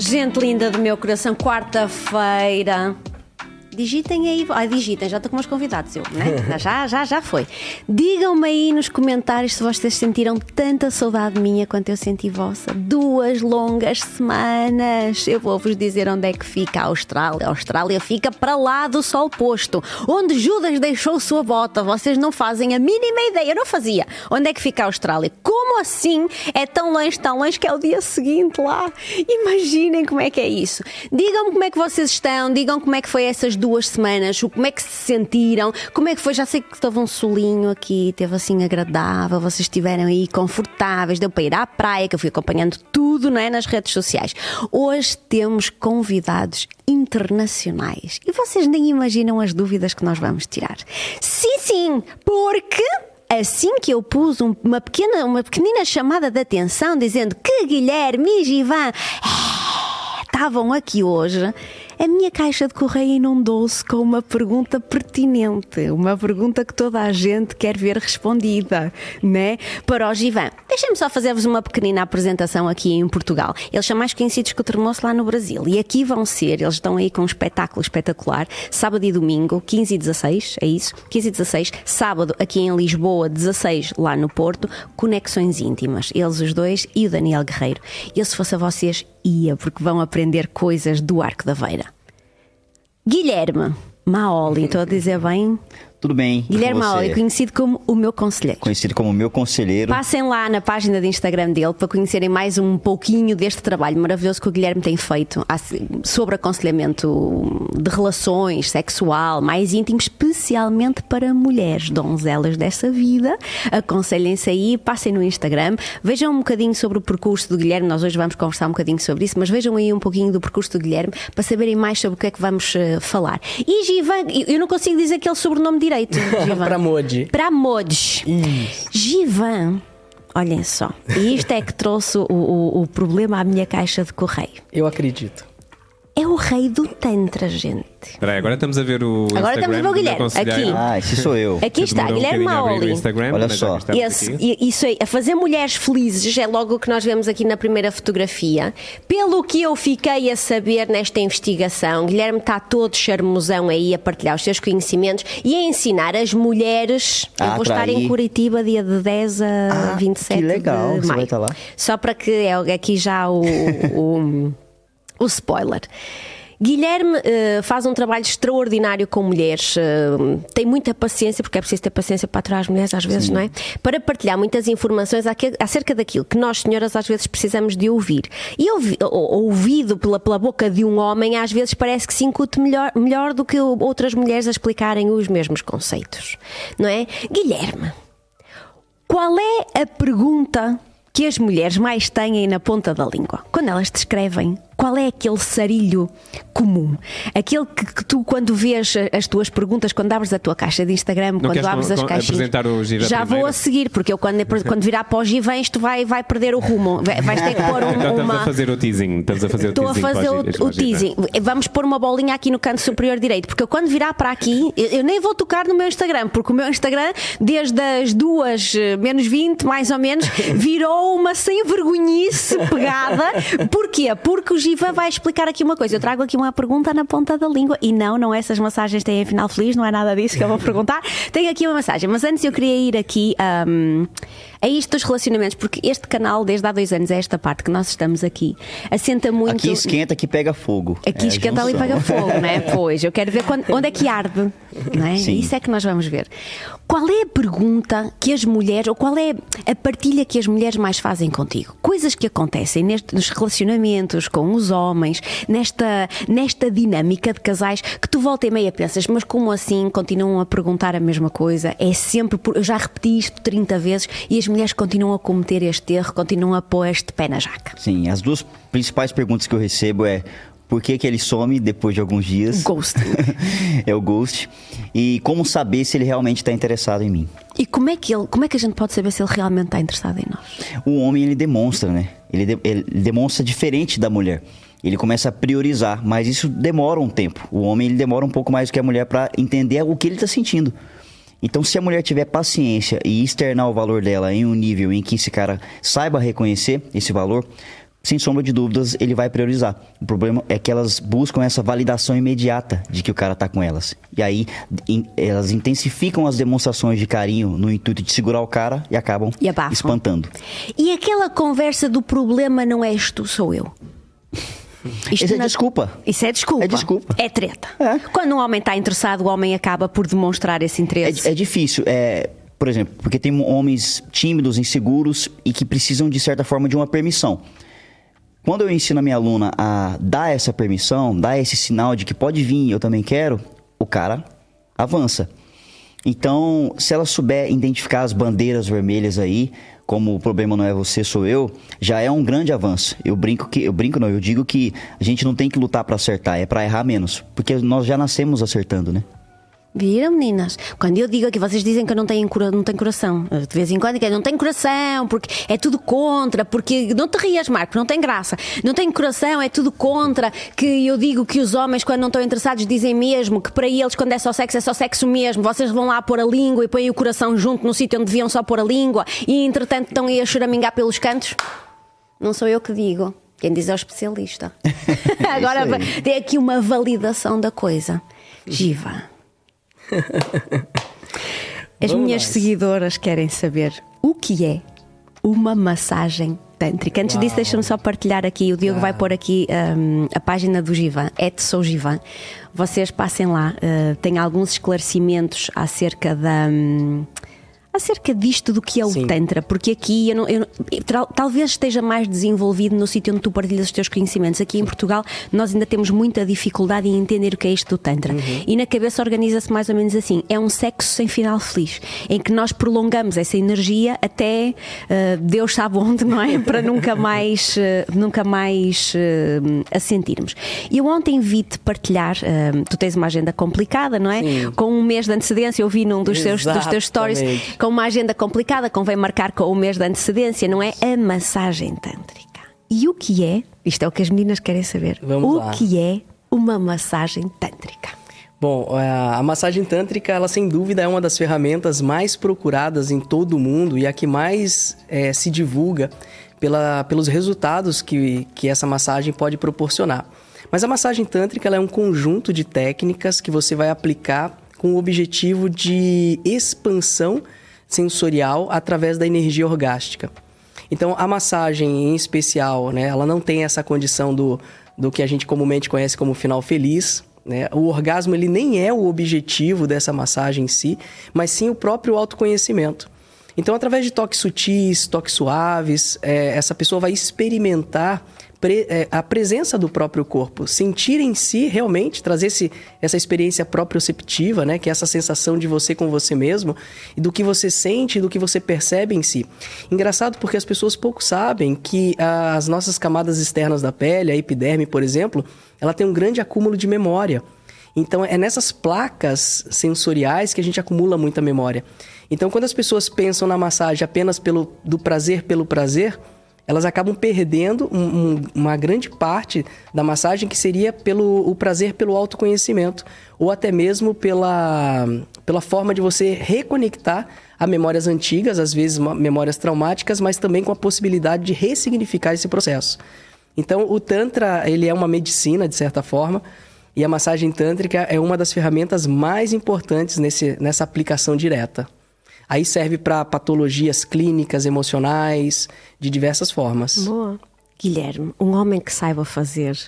Gente linda do meu coração, quarta-feira. Digitem aí. Ai, digitem, já estou com meus convidados, eu, né? Já, já, já foi. Digam-me aí nos comentários se vocês sentiram tanta saudade minha quanto eu senti vossa. Duas longas semanas. Eu vou-vos dizer onde é que fica a Austrália. A Austrália fica para lá do sol posto, onde Judas deixou sua bota. Vocês não fazem a mínima ideia. Eu não fazia. Onde é que fica a Austrália? Como assim é tão longe, tão longe que é o dia seguinte lá? Imaginem como é que é isso. Digam-me como é que vocês estão, digam como é que foi essas duas duas semanas, como é que se sentiram, como é que foi? Já sei que estava um solinho aqui, teve assim agradável, vocês estiveram aí confortáveis, deu para ir à praia, que eu fui acompanhando tudo não é, nas redes sociais. Hoje temos convidados internacionais e vocês nem imaginam as dúvidas que nós vamos tirar. Sim, sim, porque assim que eu pus uma pequena, uma pequenina chamada de atenção dizendo que Guilherme e Givan eh, estavam aqui hoje, a minha caixa de correio inundou-se com uma pergunta pertinente, uma pergunta que toda a gente quer ver respondida, né? Para o Givan. Deixem-me só fazer-vos uma pequenina apresentação aqui em Portugal. Eles são mais conhecidos que o Termoço lá no Brasil. E aqui vão ser, eles estão aí com um espetáculo espetacular, sábado e domingo, 15 e 16, é isso? 15 e 16, sábado aqui em Lisboa, 16 lá no Porto, Conexões Íntimas. Eles os dois e o Daniel Guerreiro. Eu, se fosse a vocês, ia, porque vão aprender coisas do Arco da Veira. Guilherme Maoli, estou a dizer bem? Tudo bem. Guilherme Maoli, conhecido como o meu conselheiro. Conhecido como o meu conselheiro. Passem lá na página de Instagram dele para conhecerem mais um pouquinho deste trabalho maravilhoso que o Guilherme tem feito sobre aconselhamento de relações, sexual, mais íntimo, especialmente para mulheres, donzelas dessa vida. Aconselhem-se aí, passem no Instagram, vejam um bocadinho sobre o percurso do Guilherme. Nós hoje vamos conversar um bocadinho sobre isso, mas vejam aí um pouquinho do percurso do Guilherme para saberem mais sobre o que é que vamos uh, falar. E Givan, eu não consigo dizer aquele sobrenome direito, Givan. Pramod. Pramod. Givan. Olhem só. E isto é que trouxe o, o, o problema à minha caixa de correio. Eu acredito é o rei do Tantra, gente. Espera aí, agora estamos a ver o Agora Instagram estamos a ver o Guilherme. Aqui. Ah, esse sou eu. Aqui está, Guilherme um Maoli. Olha só. Esse, isso aí, a fazer mulheres felizes é logo o que nós vemos aqui na primeira fotografia. Pelo que eu fiquei a saber nesta investigação, Guilherme está todo charmosão aí a partilhar os seus conhecimentos e a ensinar as mulheres. Ah, eu vou estar em Curitiba dia de 10 a ah, 27 que legal, de você maio. vai estar lá. Só para que é aqui já o, o, o spoiler. Guilherme uh, faz um trabalho extraordinário com mulheres, uh, tem muita paciência, porque é preciso ter paciência para aturar as mulheres às vezes, Sim. não é? Para partilhar muitas informações acerca daquilo que nós, senhoras, às vezes precisamos de ouvir. E ouvi, ouvido pela, pela boca de um homem, às vezes parece que se incute melhor, melhor do que outras mulheres a explicarem os mesmos conceitos, não é? Guilherme, qual é a pergunta que as mulheres mais têm na ponta da língua? Quando elas te escrevem qual é aquele sarilho comum? Aquele que, que, tu, quando vês as tuas perguntas, quando abres a tua caixa de Instagram, Não quando abres com, as com, caixinhas. Já vou a seguir, porque eu quando, quando virar para os givãs, tu vai, vai perder o rumo. Vais ter que pôr um, então, uma. Estamos a fazer o teasing. Estamos a fazer Estou o a teasing. fazer o, o teasing. Vamos pôr uma bolinha aqui no canto superior direito, porque eu quando virar para aqui, eu, eu, nem vou tocar no meu Instagram, porque o meu Instagram, desde as duas menos 20, mais ou menos, virou uma sem vergonhice pegada. Porquê? Porque o Giva vai explicar aqui uma coisa. Eu trago aqui uma pergunta na ponta da língua e não, não essas massagens têm final feliz, não é nada disso que eu vou perguntar. Tenho aqui uma massagem, mas antes eu queria ir aqui um, a isto dos relacionamentos, porque este canal, desde há dois anos, é esta parte que nós estamos aqui, assenta muito. Aqui esquenta, aqui pega fogo. Aqui é esquenta ali pega fogo, não é? Pois, eu quero ver quando, onde é que arde, não é? Sim. Isso é que nós vamos ver. Qual é a pergunta que as mulheres, ou qual é a partilha que as mulheres mais fazem contigo? Coisas que acontecem neste, nos relacionamentos com os homens, nesta, nesta dinâmica de casais, que tu volta e meia pensas, mas como assim continuam a perguntar a mesma coisa? É sempre, por, eu já repeti isto 30 vezes e as mulheres continuam a cometer este erro, continuam a pôr este pé na jaca. Sim, as duas principais perguntas que eu recebo é por que, que ele some depois de alguns dias? Ghost. é o ghost. E como saber se ele realmente está interessado em mim? E como é que ele, como é que a gente pode saber se ele realmente está interessado em nós? O homem ele demonstra, né? Ele, de, ele demonstra diferente da mulher. Ele começa a priorizar, mas isso demora um tempo. O homem ele demora um pouco mais do que a mulher para entender o que ele está sentindo. Então, se a mulher tiver paciência e externar o valor dela em um nível em que esse cara saiba reconhecer esse valor, sem sombra de dúvidas, ele vai priorizar. O problema é que elas buscam essa validação imediata de que o cara tá com elas. E aí in, elas intensificam as demonstrações de carinho no intuito de segurar o cara e acabam E espantando. E aquela conversa do problema não és tu, sou eu. Isto Isso é na- desculpa. Isso é desculpa. É desculpa. É treta. É. Quando um homem está interessado, o homem acaba por demonstrar esse interesse. É, é difícil, é, por exemplo, porque tem homens tímidos, inseguros e que precisam, de certa forma, de uma permissão. Quando eu ensino a minha aluna a dar essa permissão, dar esse sinal de que pode vir, eu também quero, o cara avança. Então, se ela souber identificar as bandeiras vermelhas aí, como o problema não é você, sou eu, já é um grande avanço. Eu brinco que eu brinco não, eu digo que a gente não tem que lutar para acertar, é para errar menos, porque nós já nascemos acertando, né? Viram, meninas? Quando eu digo aqui, vocês dizem que eu não tenho, não tenho coração. De vez em quando, que eu não tenho coração, porque é tudo contra, porque. Não te rias, Marco, não tem graça. Não tenho coração, é tudo contra. Que eu digo que os homens, quando não estão interessados, dizem mesmo que para eles, quando é só sexo, é só sexo mesmo. Vocês vão lá pôr a língua e põem o coração junto no sítio onde deviam só pôr a língua e, entretanto, estão aí a choramingar pelos cantos. Não sou eu que digo. Quem diz é o especialista. Agora Isso aí. tem aqui uma validação da coisa. Giva. As Vamos minhas seguidoras querem saber o que é uma massagem tântrica. Antes disso, Uau. deixa-me só partilhar aqui. O Diogo vai pôr aqui hum, a página do Givan, é Sou Givan. Vocês passem lá, uh, tem alguns esclarecimentos acerca da. hum, Acerca disto do que é o Sim. Tantra, porque aqui eu não- eu talvez esteja mais desenvolvido no sítio onde tu partilhas os teus conhecimentos. Aqui em Portugal, nós ainda temos muita dificuldade em entender o que é isto do Tantra. E na cabeça organiza-se mais ou menos assim: é um sexo sem final feliz, em que nós prolongamos essa energia até eh, Deus sabe onde, não é? Para nunca mais, eh, nunca mais eh, a sentirmos. E eu ontem vi-te partilhar, tu tens uma agenda complicada, não é? Sim. Com um mês de antecedência, eu vi num dos teus, dos teus stories. Com uma agenda complicada, convém marcar com o mês de antecedência, não é? A massagem tântrica. E o que é? Isto é o que as meninas querem saber. Vamos o lá. que é uma massagem tântrica? Bom, a a massagem tântrica, ela sem dúvida é uma das ferramentas mais procuradas em todo o mundo e a que mais eh, se divulga pela, pelos resultados que, que essa massagem pode proporcionar. Mas a massagem tântrica é um conjunto de técnicas que você vai aplicar com o objetivo de expansão sensorial através da energia orgástica. Então, a massagem em especial, né, ela não tem essa condição do, do que a gente comumente conhece como final feliz. Né? O orgasmo ele nem é o objetivo dessa massagem em si, mas sim o próprio autoconhecimento. Então, através de toques sutis, toques suaves, eh, essa pessoa vai experimentar pre- eh, a presença do próprio corpo, sentir em si realmente, trazer esse, essa experiência proprioceptiva, né? que é essa sensação de você com você mesmo, e do que você sente do que você percebe em si. Engraçado porque as pessoas pouco sabem que as nossas camadas externas da pele, a epiderme, por exemplo, ela tem um grande acúmulo de memória. Então é nessas placas sensoriais que a gente acumula muita memória. Então quando as pessoas pensam na massagem apenas pelo do prazer pelo prazer, elas acabam perdendo um- um- uma grande parte da massagem que seria pelo o prazer pelo autoconhecimento ou até mesmo pela pela forma de você reconectar a memórias antigas, às vezes memórias traumáticas, mas também com a possibilidade de ressignificar esse processo. Então, o Tantra, ele é uma medicina, de certa forma, e a massagem tântrica é uma das ferramentas mais importantes nesse, nessa aplicação direta. Aí serve para patologias clínicas, emocionais, de diversas formas. Boa. Guilherme, um homem que saiba fazer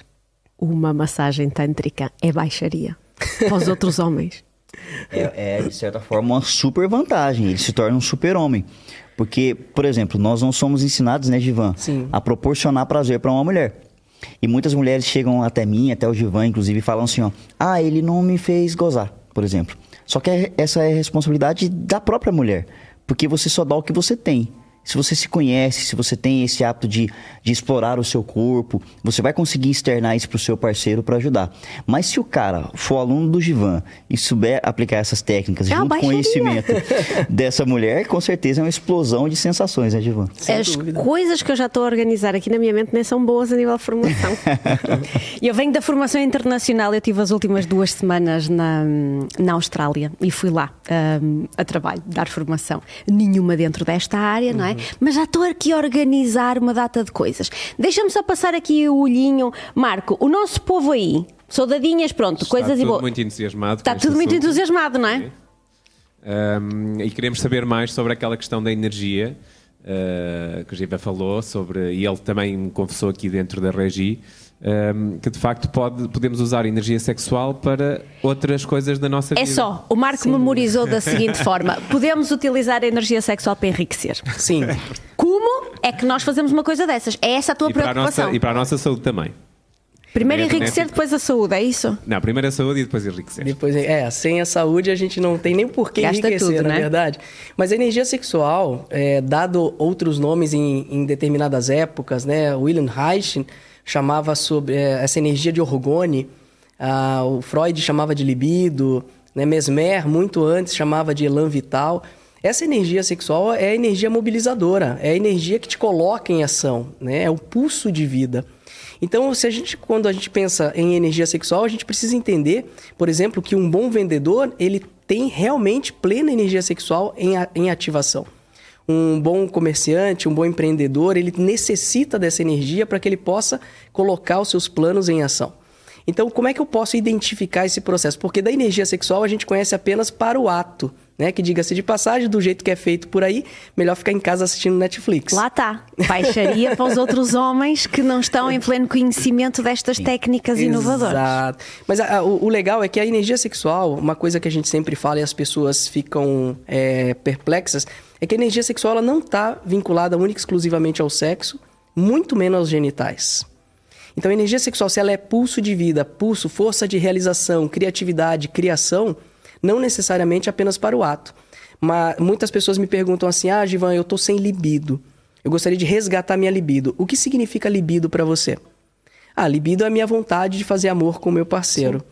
uma massagem tântrica é baixaria para os outros homens. É, é, de certa forma, uma super vantagem. Ele se torna um super-homem. Porque, por exemplo, nós não somos ensinados, né, Givan, Sim. a proporcionar prazer para uma mulher. E muitas mulheres chegam até mim, até o Givan, inclusive, e falam assim: ó, ah, ele não me fez gozar, por exemplo. Só que é- essa é a responsabilidade da própria mulher. Porque você só dá o que você tem. Se você se conhece, se você tem esse hábito de, de explorar o seu corpo, você vai conseguir externar isso pro seu parceiro para ajudar. Mas se o cara for aluno do Givan e souber aplicar essas técnicas É junto com o conhecimento dessa mulher, com certeza é uma explosão de sensações, né, Givan? Sem As dúvida. coisas que eu já estou a organizar aqui na minha mente nem são boas a nível de formação. E eu venho da formação internacional, eu tive as últimas duas semanas na, na Austrália e fui lá hum, a trabalho, dar formação. Nenhuma dentro desta área, não é? É? Mas já estou aqui a organizar uma data de coisas. Deixa-me só passar aqui o olhinho. Marco, o nosso povo aí, soldadinhas, pronto, Está coisas e tudo boas. muito entusiasmado. Está tudo muito assunto. entusiasmado, não é? Um, e queremos saber mais sobre aquela questão da energia uh, que o Giva falou sobre, e ele também confessou aqui dentro da Regi, um, que de facto pode, podemos usar energia sexual para outras coisas da nossa É vida. só, o Marco memorizou da seguinte forma: podemos utilizar a energia sexual para enriquecer. Sim. Como é que nós fazemos uma coisa dessas? É essa a tua E para, a preocupação. nossa, e para a nossa saúde também. Primeiro é enriquecer, benéfico. depois a saúde, é isso? Não, primeiro a saúde e depois enriquecer. Depois, é, sem a saúde a gente não tem nem por que Gasta enriquecer, tudo, na né? verdade. Mas a energia sexual, é, dado outros nomes em, em determinadas épocas, né? William Reich chamava sobre é, essa energia de orgone, ah, o Freud chamava de libido, né? Mesmer, muito antes, chamava de elan vital. Essa energia sexual é a energia mobilizadora, é a energia que te coloca em ação, né? É o pulso de vida. Então, se a gente, quando a gente pensa em energia sexual, a gente precisa entender, por exemplo, que um bom vendedor ele tem realmente plena energia sexual em, em ativação. Um bom comerciante, um bom empreendedor, ele necessita dessa energia para que ele possa colocar os seus planos em ação. Então, como é que eu posso identificar esse processo? Porque da energia sexual a gente conhece apenas para o ato, né? Que diga-se de passagem, do jeito que é feito por aí, melhor ficar em casa assistindo Netflix. Lá está. Baixaria para os outros homens que não estão em pleno conhecimento destas técnicas inovadoras. Exato. Mas a- a- o, o legal é que a energia sexual, uma coisa que a gente sempre fala e as pessoas ficam é, perplexas, é que a energia sexual ela não está vinculada única e exclusivamente ao sexo, muito menos aos genitais. Então, a energia sexual, se ela é pulso de vida, pulso, força de realização, criatividade, criação, não necessariamente apenas para o ato. Mas muitas pessoas me perguntam assim: ah, Givan, eu tô sem libido. Eu gostaria de resgatar minha libido. O que significa libido para você? Ah, libido é a minha vontade de fazer amor com o meu parceiro.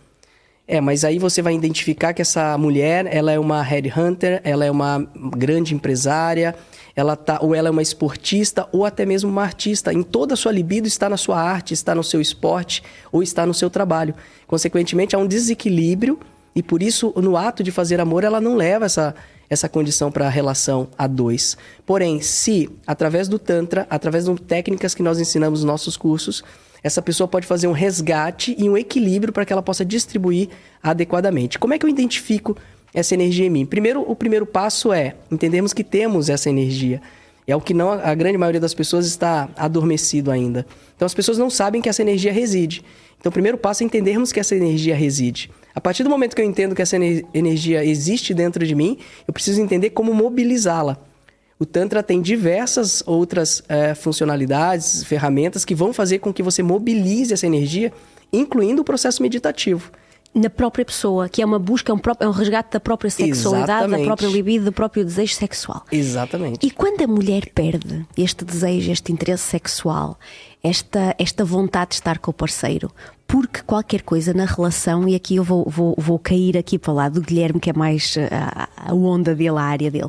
É, mas aí você vai identificar que essa mulher, ela é uma headhunter, ela é uma grande empresária, ela tá, ou ela é uma esportista, ou até mesmo uma artista. Em toda a sua libido está na sua arte, está no seu esporte, ou está no seu trabalho. Consequentemente, há um desequilíbrio e por isso, no ato de fazer amor, ela não leva essa, essa condição para a relação a dois. Porém, se, através do Tantra, através de técnicas que nós ensinamos nos nossos cursos, essa pessoa pode fazer um resgate e um equilíbrio para que ela possa distribuir adequadamente. Como é que eu identifico essa energia em mim? Primeiro, o primeiro passo é entendermos que temos essa energia. É o que não a grande maioria das pessoas está adormecido ainda. Então as pessoas não sabem que essa energia reside. Então o primeiro passo é entendermos que essa energia reside. A partir do momento que eu entendo que essa ener- energia existe dentro de mim, eu preciso entender como mobilizá-la. O Tantra tem diversas outras eh, funcionalidades, ferramentas que vão fazer com que você mobilize essa energia, incluindo o processo meditativo. Na própria pessoa, que é uma busca, é um, próprio- é um resgate da própria sexualidade, da Exatamente. própria libido, do próprio desejo sexual. Exatamente. E quando a mulher perde este desejo, este interesse sexual, esta, esta vontade de estar com o parceiro, porque qualquer coisa na relação, e aqui eu vou, vou, vou cair aqui para lá do Guilherme, que é mais a, a onda dele, a área dele.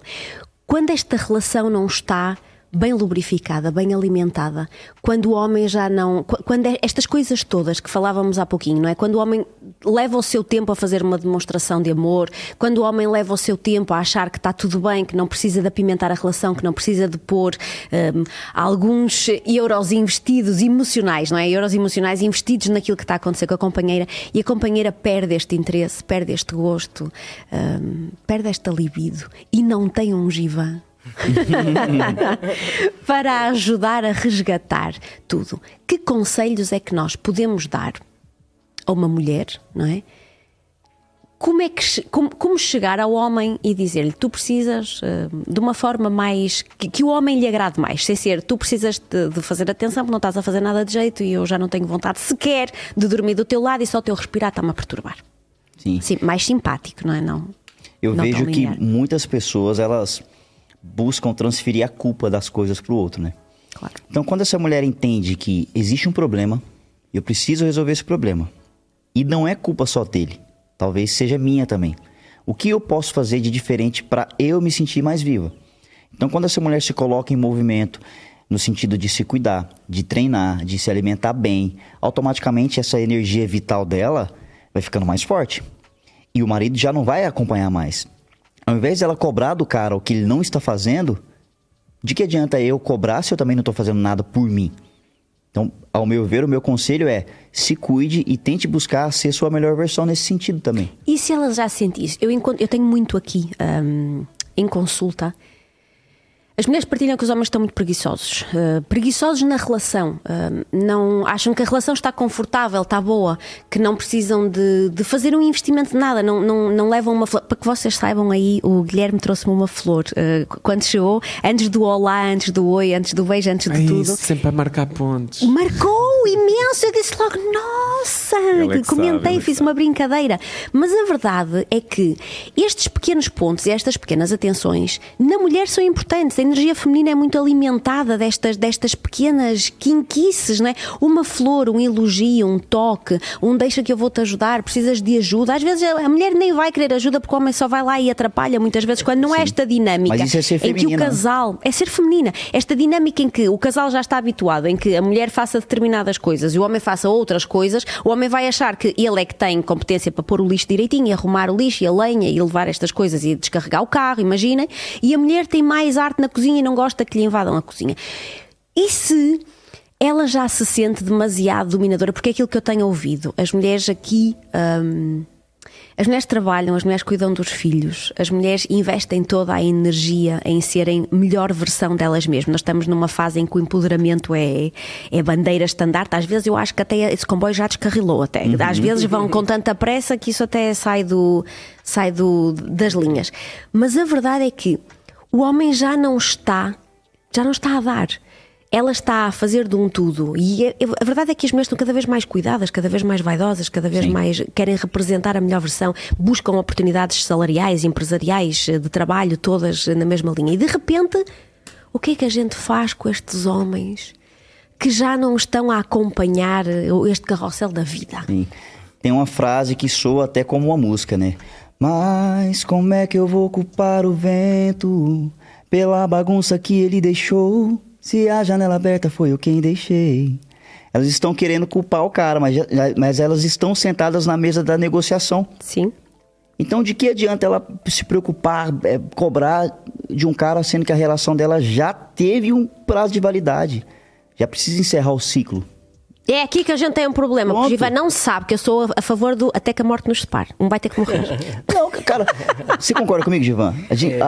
Quando esta relação não está bem lubrificada, bem alimentada, quando o homem já não. qu- Quando é- estas coisas todas que falávamos há pouquinho, não é? Quando o homem leva o seu tempo a fazer uma demonstração de amor, quando o homem leva o seu tempo a achar que está tudo bem, que não precisa de apimentar a relação, que não precisa de pôr hum, alguns euros investidos emocionais, não é? Euros emocionais investidos naquilo que está a acontecer com a companheira e a companheira perde este interesse, perde este gosto, hum, perde esta libido e não tem um givan para ajudar a resgatar tudo. Que conselhos é que nós podemos dar a uma mulher, não é? Como, é que, como, como chegar ao homem e dizer-lhe tu precisas eh, de uma forma mais que, que o homem lhe agrade mais, sem ser tu precisas de, de fazer atenção porque não estás a fazer nada de jeito e eu já não tenho vontade sequer de dormir do teu lado e só o teu respirar está-me a perturbar. Sim. Sim, mais simpático, não é? Não, Eu não vejo que muitas pessoas, elas buscam transferir a culpa das coisas pro outro, né? Claro. Então, quando essa mulher entende que existe um problema, eu preciso resolver esse problema, e não é culpa só dele, talvez seja minha também. O que eu posso fazer de diferente para eu me sentir mais viva? Então, quando essa mulher se coloca em movimento, no sentido de se cuidar, de treinar, de se alimentar bem, automaticamente essa energia vital dela vai ficando mais forte. E o marido já não vai acompanhar mais. Ao invés dela cobrar do cara o que ele não está fazendo, De que adianta eu cobrar se eu também não estou fazendo nada por mim? Então, ao meu ver, o meu conselho é se cuide e tente buscar ser sua melhor versão nesse sentido também. E se ela já sente isso? Eu, eu tenho muito aqui um, em consulta as mulheres partilham que os homens estão muito preguiçosos. Uh, preguiçosos na relação. Uh, não Acham que a relação está confortável, está boa, que não precisam de, de fazer um investimento de nada, não, não, não levam uma flor. Para que vocês saibam aí, o Guilherme trouxe-me uma flor uh, quando chegou, antes do olá, antes do oi, antes do beijo, antes de é tudo. Isso, sempre a marcar pontos. Marcou imenso. Eu disse logo, nossa! É Comentei, sabe, fiz uma brincadeira. Mas a verdade é que estes pequenos pontos e estas pequenas atenções na mulher são importantes energia feminina é muito alimentada destas, destas pequenas quinquices, não é? Uma flor, um elogio, um toque, um deixa que eu vou te ajudar, precisas de ajuda. Às vezes a mulher nem vai querer ajuda porque o homem só vai lá e atrapalha muitas vezes, quando não é Sim. é esta dinâmica Mas isso é ser em que o casal é ser feminina. Esta dinâmica em que o casal já está habituado, em que a mulher faça determinadas coisas e o homem faça outras coisas, o homem vai achar que ele é que tem competência para pôr o lixo direitinho, e arrumar o lixo e a lenha e levar estas coisas e descarregar o carro, imaginem, e a mulher tem mais arte na cozinha e não gosta que lhe invadam a cozinha. E se ela já se sente demasiado dominadora? Porque é aquilo que eu tenho ouvido. As mulheres aqui. Hum, as mulheres trabalham, as mulheres cuidam dos filhos, as mulheres investem toda a energia em serem melhor versão delas mesmas. Nós estamos numa fase em que o empoderamento é, é bandeira estandarte. Às vezes eu acho que até esse comboio já descarrilou até. Uhum. Às vezes vão com tanta pressa que isso até sai, do, sai do, das linhas. Mas a verdade é que o homem já não está, já não está a dar. Ela está a fazer de um tudo. E a, a verdade é que as mulheres estão cada vez mais cuidadas, cada vez mais vaidosas, cada vez Sim. mais querem representar a melhor versão, buscam oportunidades salariais, empresariais, de trabalho, todas na mesma linha. E de repente, o que é que a gente faz com estes homens que já não estão a acompanhar este carrossel da vida? Sim. Tem uma frase que soa até como uma música, né? Mas como é que eu vou culpar o vento pela bagunça que ele deixou? Se a janela aberta foi eu quem deixei. Elas estão querendo culpar o cara, mas, mas elas estão sentadas na mesa da negociação. Sim. Então, de que adianta ela se preocupar, é, cobrar de um cara, sendo que a relação dela já teve um prazo de validade? Já precisa encerrar o ciclo. É aqui que a gente tem um problema, Pronto. porque o Givan não sabe que eu sou a favor do até que a morte nos separe. Um vai ter que morrer. não, cara, você concorda comigo, Givan?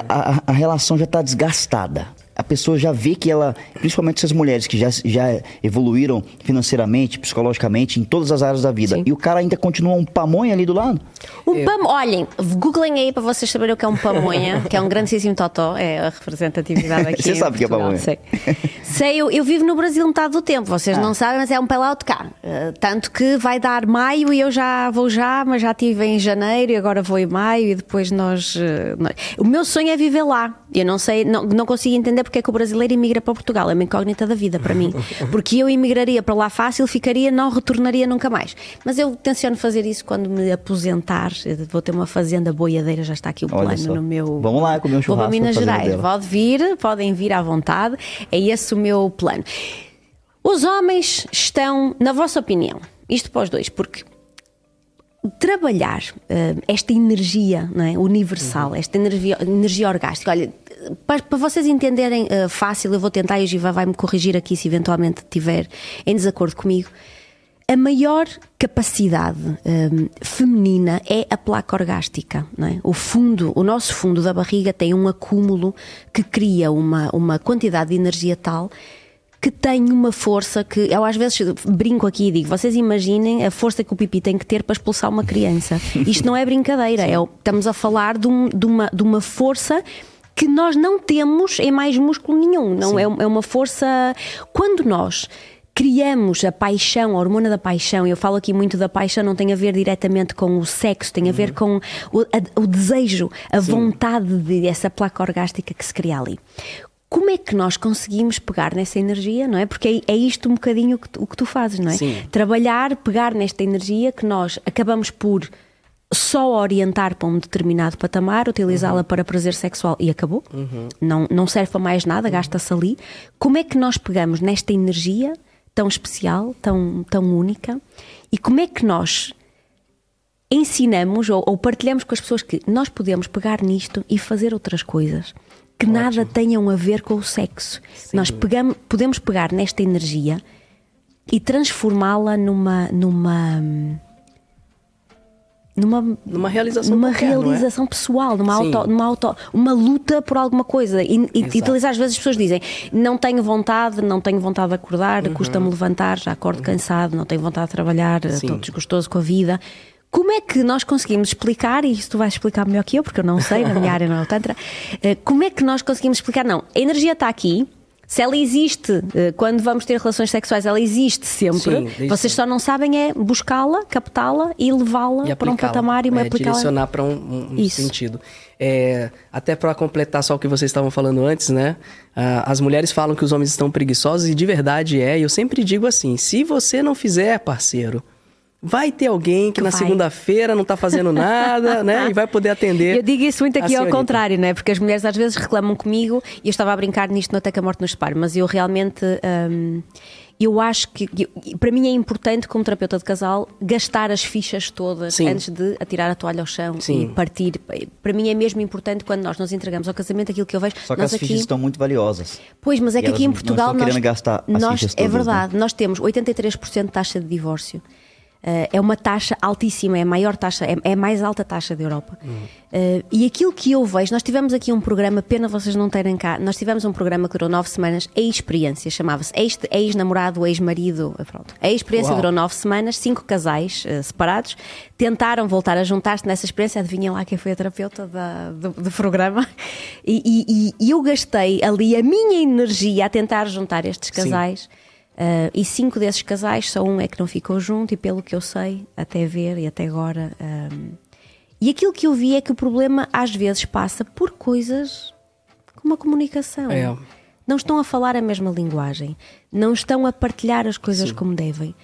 A, a, a, a relação já está desgastada a pessoa já vê que ela, principalmente essas mulheres que já, já evoluíram financeiramente, psicologicamente, em todas as áreas da vida, Sim. e o cara ainda continua um pamonha ali do lado? Um é. pam... Olhem, googlem aí para vocês saberem o que é um pamonha, que é um grandíssimo totó, é a representatividade aqui. Você sabe o que é pamonha? Sei. Sei, eu, eu, vivo no Brasil metade do tempo, vocês ah. não sabem, mas é um pelau de cá. Uh, tanto que vai dar maio e eu já vou já, mas já estive em janeiro e agora vou em maio e depois nós, uh, nós... O meu sonho é viver lá. Eu não sei, não, não consigo entender porque é que o brasileiro imigra para Portugal. É uma incógnita da vida para mim. Porque eu imigraria para lá fácil, ficaria, não retornaria nunca mais. Mas eu tenciono fazer isso quando me aposentar. Vou ter uma fazenda boiadeira, já está aqui o plano no meu. Vamos lá comer um churrasco. Vou para Minas Gerais. Pode vir, podem vir à vontade. É esse o meu plano. Os homens estão, na vossa opinião, isto para os dois, porque trabalhar uh, esta energia é? universal, uhum. esta energia, energia orgástica. Olha, para, para vocês entenderem uh, fácil, eu vou tentar e o Giva vai me corrigir aqui se eventualmente estiver em desacordo comigo. A maior capacidade um, eh, feminina é a placa orgástica. Não é? O fundo, o nosso fundo da barriga tem um acúmulo que cria uma, uma quantidade de energia tal que tem uma força que eu às vezes brinco aqui e digo: vocês imaginem a força que o pipi tem que ter para expulsar uma criança. Isto não é brincadeira, é, estamos a falar de, um, de, uma, de uma força que nós não temos em mais músculo nenhum. Não é, é uma força. Quando nós criamos a paixão, a hormona da paixão, eu falo aqui muito da paixão, não tem a ver diretamente com o sexo, tem a ver uhum. com o, a, o desejo, a Sim. vontade de essa placa orgástica que se cria ali como é que nós conseguimos pegar nessa energia, não é? Porque é, é isto um bocadinho o que, tu, o que tu fazes, não é? Sim. Trabalhar, pegar nesta energia que nós acabamos por só orientar para um determinado patamar, utilizá-la uhum. para prazer sexual e acabou. Uhum. Não, não serve para mais nada, uhum. gasta-se ali. Como é que nós pegamos nesta energia tão especial, tão, tão única, e como é que nós ensinamos ou, ou partilhamos com as pessoas que nós podemos pegar nisto e fazer outras coisas? Que nada tenham a ver com o sexo. Nós pegamos, podemos pegar nesta energia e transformá-la numa numa numa Numa realização numa qualquer, é? realização pessoal, numa Sim. auto, numa auto, uma luta por alguma coisa. E, e, utilizar, às vezes as pessoas dizem: não tenho vontade, não tenho vontade de acordar, Uhum. custa-me levantar, já acordo cansado, não tenho vontade de trabalhar, Sim. estou desgostoso com a vida. Como é que nós conseguimos explicar, e isso tu vais explicar melhor que eu, porque eu não sei, na minha área não é o Tantra, eh, como é que nós conseguimos explicar? Não, a energia está aqui, se ela existe, eh, quando vamos ter relações sexuais, ela existe sempre. Sim, Vocês só não sabem é buscá-la, captá-la e levá-la para um patamar e uma é, aplicá-la. direcionar para um, um- sentido. É, até para completar só o que vocês estavam falando antes, né? Ah, as mulheres falam que os homens estão preguiçosos e de verdade é. E eu sempre digo assim: se você não fizer, parceiro, vai ter alguém que na segunda-feira não tá fazendo nada, né? E vai poder atender. Eu digo isso muito aqui ao contrário, não é? Porque as mulheres às vezes reclamam comigo e eu estava a brincar nisto no Até que a Morte nos Separe, mas eu realmente. hum, eu acho que, para mim é importante, como terapeuta de casal, gastar as fichas todas Sim. antes de atirar a toalha ao chão Sim. e partir. Para mim é mesmo importante quando nós nos entregamos ao casamento aquilo que eu vejo. Só que nós as fichas estão muito valiosas. Pois, mas é E que aqui em não Portugal estão nós, querendo gastar as nós fichas é todas, né? verdade, nós temos 83% de taxa de divórcio. Eh, é uma taxa altíssima, é a maior taxa, é, é a mais alta taxa da Europa. Eh, e aquilo que eu vejo, nós tivemos aqui um programa, pena vocês não terem cá, nós tivemos um programa que durou nove semanas, a experiência, chamava-se ex- ex-namorado, ex-marido, eh, pronto. A experiência Uau. durou nove semanas, cinco casais eh, separados, tentaram voltar a juntar-se nessa experiência, adivinham lá quem foi a terapeuta da- do, do programa, e, e- e eu gastei ali a minha energia a tentar juntar estes Sim. Uh, e cinco desses casais, só um é que não ficou junto, e pelo que eu sei, até ver e até agora. um, E aquilo que eu vi é que o problema às vezes passa por coisas como a comunicação. É. Não estão a falar a mesma linguagem, não estão a partilhar as coisas como devem.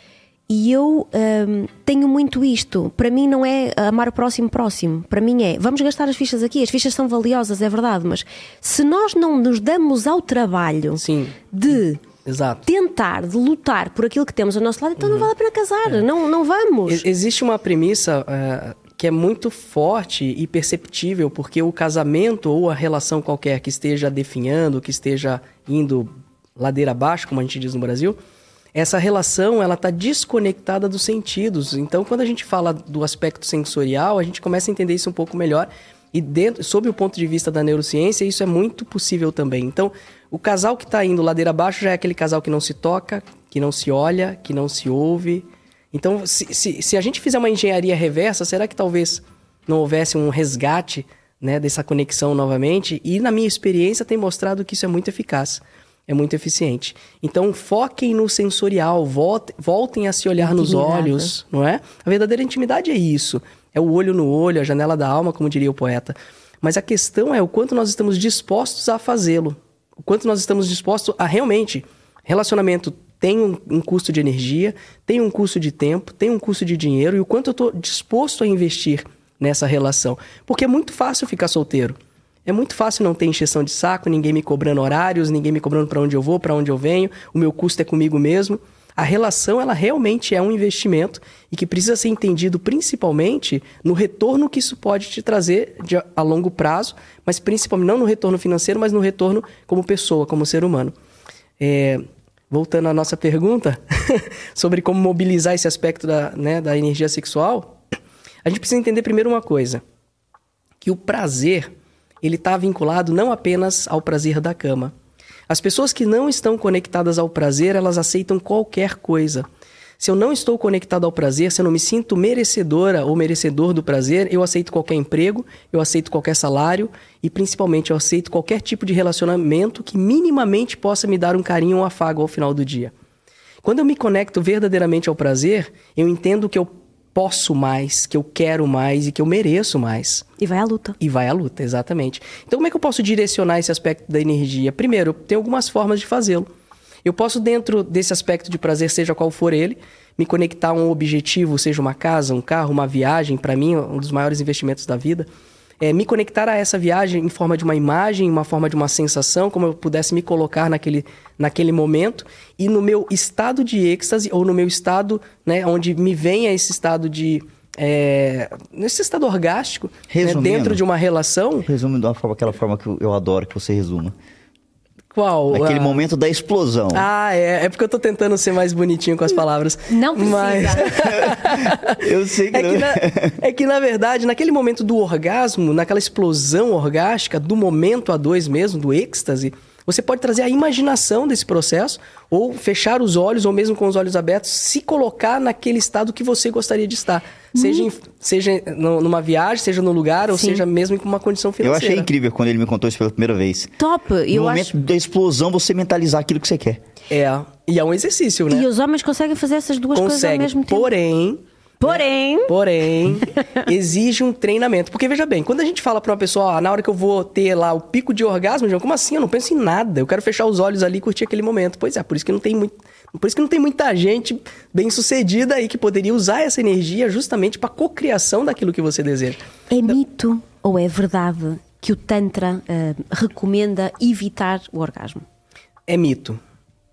E eu um, tenho muito isto. Para mim não é amar o próximo próximo. Para mim é vamos gastar as fichas aqui. As fichas são valiosas, é verdade, mas se nós não nos damos ao trabalho Sim. de Exato. tentar, de lutar por aquilo que temos ao nosso lado, então não vale a pena casar. Não, não vamos. Existe uma premissa eh, que é muito forte e perceptível, porque o casamento ou a relação qualquer que esteja definhando, que esteja indo ladeira abaixo, como a gente diz no Brasil, essa relação ela está desconectada dos sentidos. Então, quando a gente fala do aspecto sensorial, a gente começa a entender isso um pouco melhor. E dentro, sob o ponto de vista da neurociência, isso é muito possível também. Então, o casal que está indo ladeira abaixo já é aquele casal que não se toca, que não se olha, que não se ouve. Então, se, se, se a gente fizer uma engenharia reversa, será que talvez não houvesse um resgate né, dessa conexão novamente? E na minha experiência tem mostrado que isso é muito eficaz, é muito eficiente. Então, foquem no sensorial, volte- voltem a se olhar nos olhos, não é? A verdadeira intimidade é isso. É o olho no olho, a janela da alma, como diria o poeta. Mas a questão é o quanto nós estamos dispostos a fazê-lo. O quanto nós estamos dispostos a realmente. Relacionamento tem um, um custo de energia, tem um custo de tempo, tem um custo de dinheiro e o quanto eu estou disposto a investir nessa relação. Porque é muito fácil ficar solteiro. É muito fácil não ter encheção de saco, ninguém me cobrando horários, ninguém me cobrando para onde eu vou, para onde eu venho, o meu custo é comigo mesmo. A relação, ela realmente é um investimento e que precisa ser entendido principalmente no retorno que isso pode te trazer de, a longo prazo, mas principalmente não no retorno financeiro, mas no retorno como pessoa, como ser humano. É, voltando à nossa pergunta sobre como mobilizar esse aspecto da, né, da energia sexual, a gente precisa entender primeiro uma coisa, que o prazer ele está vinculado não apenas ao prazer da cama. As pessoas que não estão conectadas ao prazer, elas aceitam qualquer coisa. Se eu não estou conectado ao prazer, se eu não me sinto merecedora ou merecedor do prazer, eu aceito qualquer emprego, eu aceito qualquer salário e principalmente eu aceito qualquer tipo de relacionamento que minimamente possa me dar um carinho ou um afago ao final do dia. Quando eu me conecto verdadeiramente ao prazer, eu entendo que eu posso mais, que eu quero mais e que eu mereço mais. E vai à luta. E vai à luta, exatamente. Então, como é que eu posso direcionar esse aspecto da energia? Primeiro, tem algumas formas de fazê-lo. Eu posso, dentro desse aspecto de prazer, seja qual for ele, me conectar a um objetivo, seja uma casa, um carro, uma viagem, para mim, um dos maiores investimentos da vida. É, me conectar a essa viagem em forma de uma imagem, uma forma de uma sensação, como eu pudesse me colocar naquele, naquele momento, e no meu estado de êxtase, ou no meu estado, né, onde me venha esse estado de é, nesse estado orgástico, né, dentro de uma relação. Resume de uma forma, aquela forma que eu adoro que você resuma. Qual? Aquele Ah, momento da explosão. Ah, é, é porque eu tô tentando ser mais bonitinho com as palavras. Não precisa. Mas- Eu sei que, É não... que, na, é que, na verdade, naquele momento do orgasmo, naquela explosão orgástica, do momento a dois mesmo, do êxtase, você pode trazer a imaginação desse processo, ou fechar os olhos, ou mesmo com os olhos abertos, se colocar naquele estado que você gostaria de estar. Seja, em- seja no- numa viagem, seja no lugar, ou Sim. seja mesmo em uma condição Eu financeira. achei incrível quando ele me contou isso pela primeira vez. Top! No Eu momento acho. da explosão, você mentalizar aquilo que você quer. É, e é um exercício, né? E os homens conseguem fazer essas duas coisas ao Consegue, mesmo tempo. porém... Porém, Porém, exige um treinamento. Porque veja bem, quando a gente fala pra uma pessoa, ó, na hora que eu vou ter lá o pico de orgasmo, João, como assim? Eu não penso em nada. Eu quero fechar os olhos ali e curtir aquele momento. Pois é, por isso que não tem muito. Por isso que não tem muita gente bem sucedida aí que poderia usar essa energia justamente para cocriação daquilo que você deseja. é mito ou é verdade que o Tantra eh, recomenda evitar o orgasmo? É mito.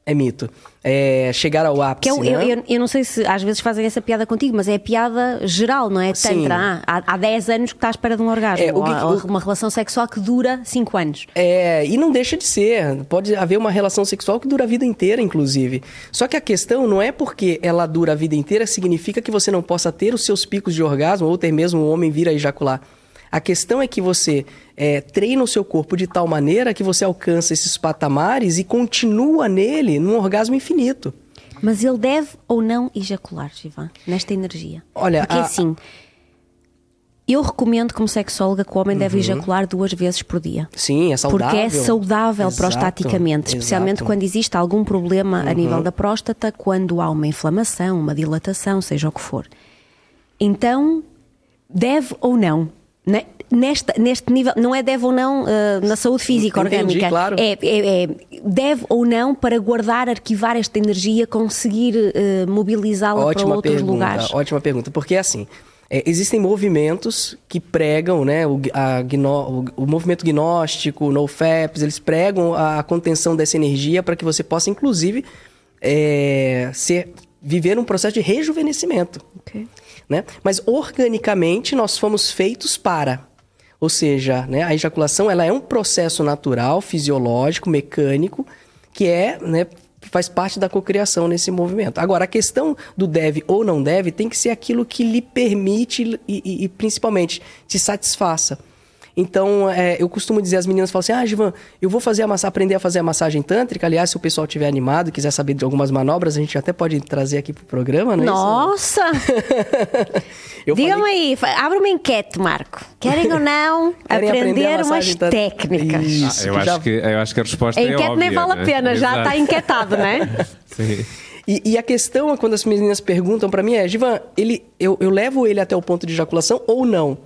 É mito. É chegar ao ápice. Que eu, eu, né? eu, eu não sei se às vezes fazem essa piada contigo, mas é a piada geral, não é? Sim. Tantra. Ah, há, há 10 anos que está à espera de um orgasmo. É, o ou o- uma relação sexual que dura 5 anos. É, e não deixa de ser. Pode haver uma relação sexual que dura a vida inteira, inclusive. Só que a questão não é porque ela dura a vida inteira, significa que você não possa ter os seus picos de orgasmo ou ter mesmo um homem vir a ejacular. A questão é que você é, treina o seu corpo de tal maneira que você alcança esses patamares e continua nele num orgasmo infinito. Mas ele deve ou não ejacular, Givan, nesta energia? Olha, Porque a- assim, eu recomendo como sexóloga que o homem Uhum. deve ejacular duas vezes por dia. Sim, é saudável. Porque é saudável Exato, prostaticamente, especialmente exato. Uhum. quando existe algum problema a nível da próstata, quando há uma inflamação, uma dilatação, seja o que for. Então, deve ou não? Ne- Nesta, neste nível, não é deve ou não eh, na saúde física Entendi, orgânica, claro. é, é- é deve ou não para guardar, arquivar esta energia, conseguir eh, mobilizá-la para outros pergunta, lugares. ótima pergunta. Porque assim, é, existem movimentos que pregam, né, o, gno- o, o movimento gnóstico, o NoFaps, eles pregam a, contenção dessa energia para que você possa, inclusive, é, ser, viver um processo de rejuvenescimento. Ok. Né? Mas organicamente nós fomos feitos para. Ou seja, né, a ejaculação ela é um processo natural, fisiológico, mecânico, que é, né, faz parte da cocriação nesse movimento. Agora, a questão do deve ou não deve tem que ser aquilo que lhe permite e, e- e, principalmente te satisfaça. Então, é, eu costumo dizer, as meninas falam assim, ah, Givan, eu vou fazer a massa, aprender a fazer a massagem tântrica. Aliás, se o pessoal estiver animado e quiser saber de algumas manobras, a gente até pode trazer aqui pro programa, né? Nossa! Eu Diga-me falei- aí, abre uma enquete, Marco. Querem ou não Querem aprender aprender, a umas tântrica? técnicas? Isso. Ah, eu, que acho já- que, eu acho que a resposta A é enquete óbvia. nem vale a né? pena, já Exato. está enquetado, não é? Sim. E, e a questão é quando as meninas perguntam pra mim é, Givan, ele, eu, eu levo ele até o ponto de ejaculação ou não?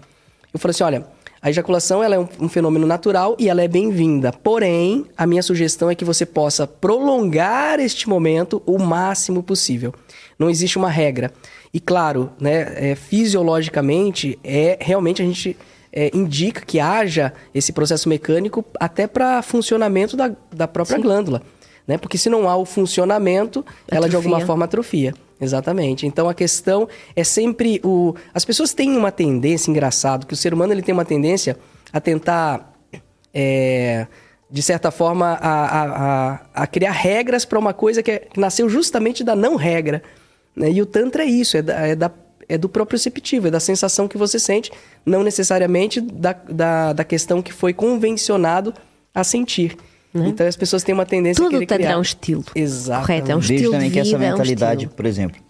Eu falo assim, olha, a ejaculação ela é um, um fenômeno natural e ela é bem-vinda. Porém, a minha sugestão é que você possa prolongar este momento o máximo possível. Não existe uma regra. E claro, né, é, fisiologicamente, é realmente a gente é, indica que haja esse processo mecânico até para funcionamento da, da própria glândula. Né? Porque se não há o funcionamento, ela de alguma Atrofia. forma atrofia. Exatamente. Então a questão é sempre o. As pessoas têm uma tendência, engraçado, que o ser humano ele tem uma tendência a tentar. é, de certa forma, a, a, a, criar regras para uma coisa que, é- que nasceu justamente da não regra. né? E o Tantra é isso, é, da, é, da- é do é da sensação que você sente, não necessariamente da, da, da questão que foi convencionado a sentir. Então as pessoas têm uma tendência a Tudo querer Tantra criar. um estilo. Exato. Correto, é um estilo também de que essa vida, é um mentalidade, por exemplo,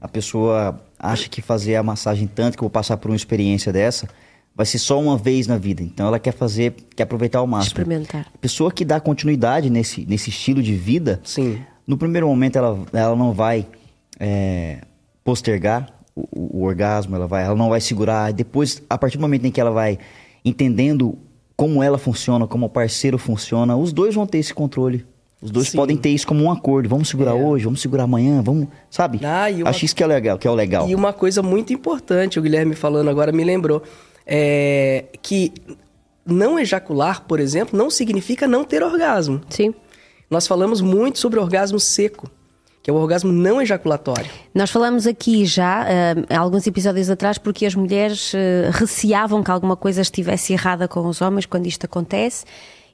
a pessoa acha que fazer a massagem tanto que eu vou passar por uma experiência dessa vai ser só uma vez na vida. Então ela quer fazer, quer aproveitar ao máximo. Experimentar. A pessoa que dá continuidade nesse, nesse estilo de vida, Sim. no primeiro momento ela, ela não vai é, postergar o, o- o orgasmo, ela, vai, ela não vai segurar. Depois, a partir do momento em que ela vai entendendo como ela funciona, como o parceiro funciona, os dois vão ter esse controle. Os dois Sim. podem ter isso como um acordo. Vamos segurar hoje, vamos segurar amanhã, vamos, sabe? Ah, uma- Acho isso que é legal, que é o legal. E uma coisa muito importante, o Guilherme falando agora me lembrou, é que não ejacular, por exemplo, não significa não ter orgasmo. Sim. Nós falamos muito sobre orgasmo seco, que é o orgasmo não ejaculatório. Nós falamos aqui já, uh, alguns episódios atrás, porque as mulheres uh, receavam que alguma coisa estivesse errada com os homens quando isto acontece.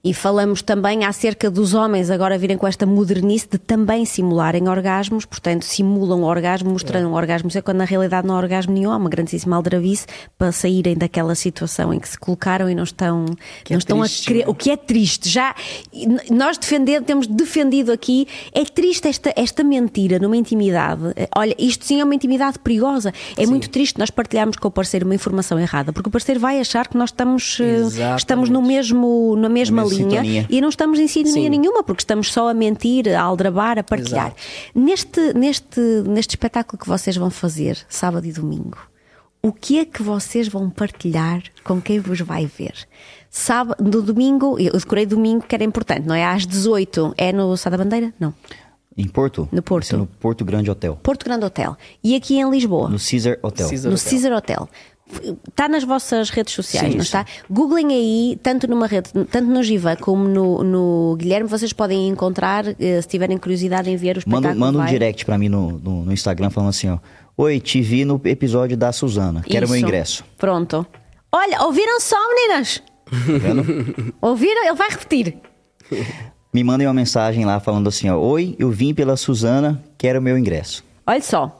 E falamos também acerca dos homens agora virem com esta modernice de também simularem orgasmos, portanto, simulam orgasmo, mostrando é. um orgasmo, é quando na realidade não há orgasmo nenhum, há uma grandíssima aldrabice para saírem daquela situação em que se colocaram e não estão, que não é estão triste, a querer. O que é triste, já nós defender, temos defendido aqui, é triste esta, esta mentira numa intimidade. Olha, isto sim é uma intimidade perigosa. É sim. muito triste nós partilharmos com o parceiro uma informação errada, porque o parceiro vai achar que nós estamos, eh, estamos no mesmo, na mesma linha sintonia. e não estamos em sintonia Sim. nenhuma, porque estamos só a mentir, a aldrabar, a partilhar. Neste, neste, neste espetáculo que vocês vão fazer, sábado e domingo, o que é que vocês vão partilhar com quem vos vai ver? Sábado, no domingo, eu decorei domingo que era importante, não é? Às 18 é no Sá da Bandeira? Não. Em Porto? No Porto. no Porto Grande Hotel. Porto Grande Hotel. E aqui em Lisboa? No Caesar Hotel. Caesar no Hotel. Caesar Hotel. Está nas vossas redes sociais, sim, não está? Googlem aí, tanto numa rede, tanto no Giva como no, no Guilherme, vocês podem encontrar, eh, se tiverem curiosidade em ver os. Manda, manda um direct para mim no, no, no, Instagram falando assim, ó. Oi, te vi no episódio da Suzana. Quero Isso. meu ingresso. Pronto. Olha, ouviram só, meninas? ouviram? Ele vai repetir. Me mandem uma mensagem lá falando assim, ó. Oi, eu vim pela Suzana, quero meu ingresso. Olha só,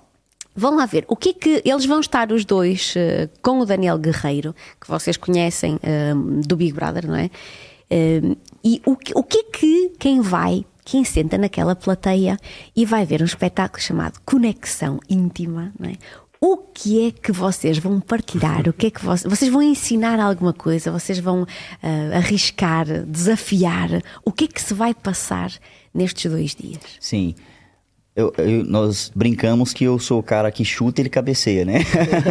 Vão lá ver. O que é que eles vão estar os dois uh, com o Daniel Guerreiro, que vocês conhecem uh, do Big Brother, não é? Uh, e o que, o que é que quem vai, quem senta naquela plateia e vai ver um espetáculo chamado Conexão Íntima, não é? O que é que vocês vão partilhar? O que é que vocês, vocês vão ensinar alguma coisa? Vocês vão arriscar, desafiar? O que é que se vai passar nestes dois dias? Sim. Eu, eu, nós brincamos que eu sou o cara que chuta e ele cabeceia, né?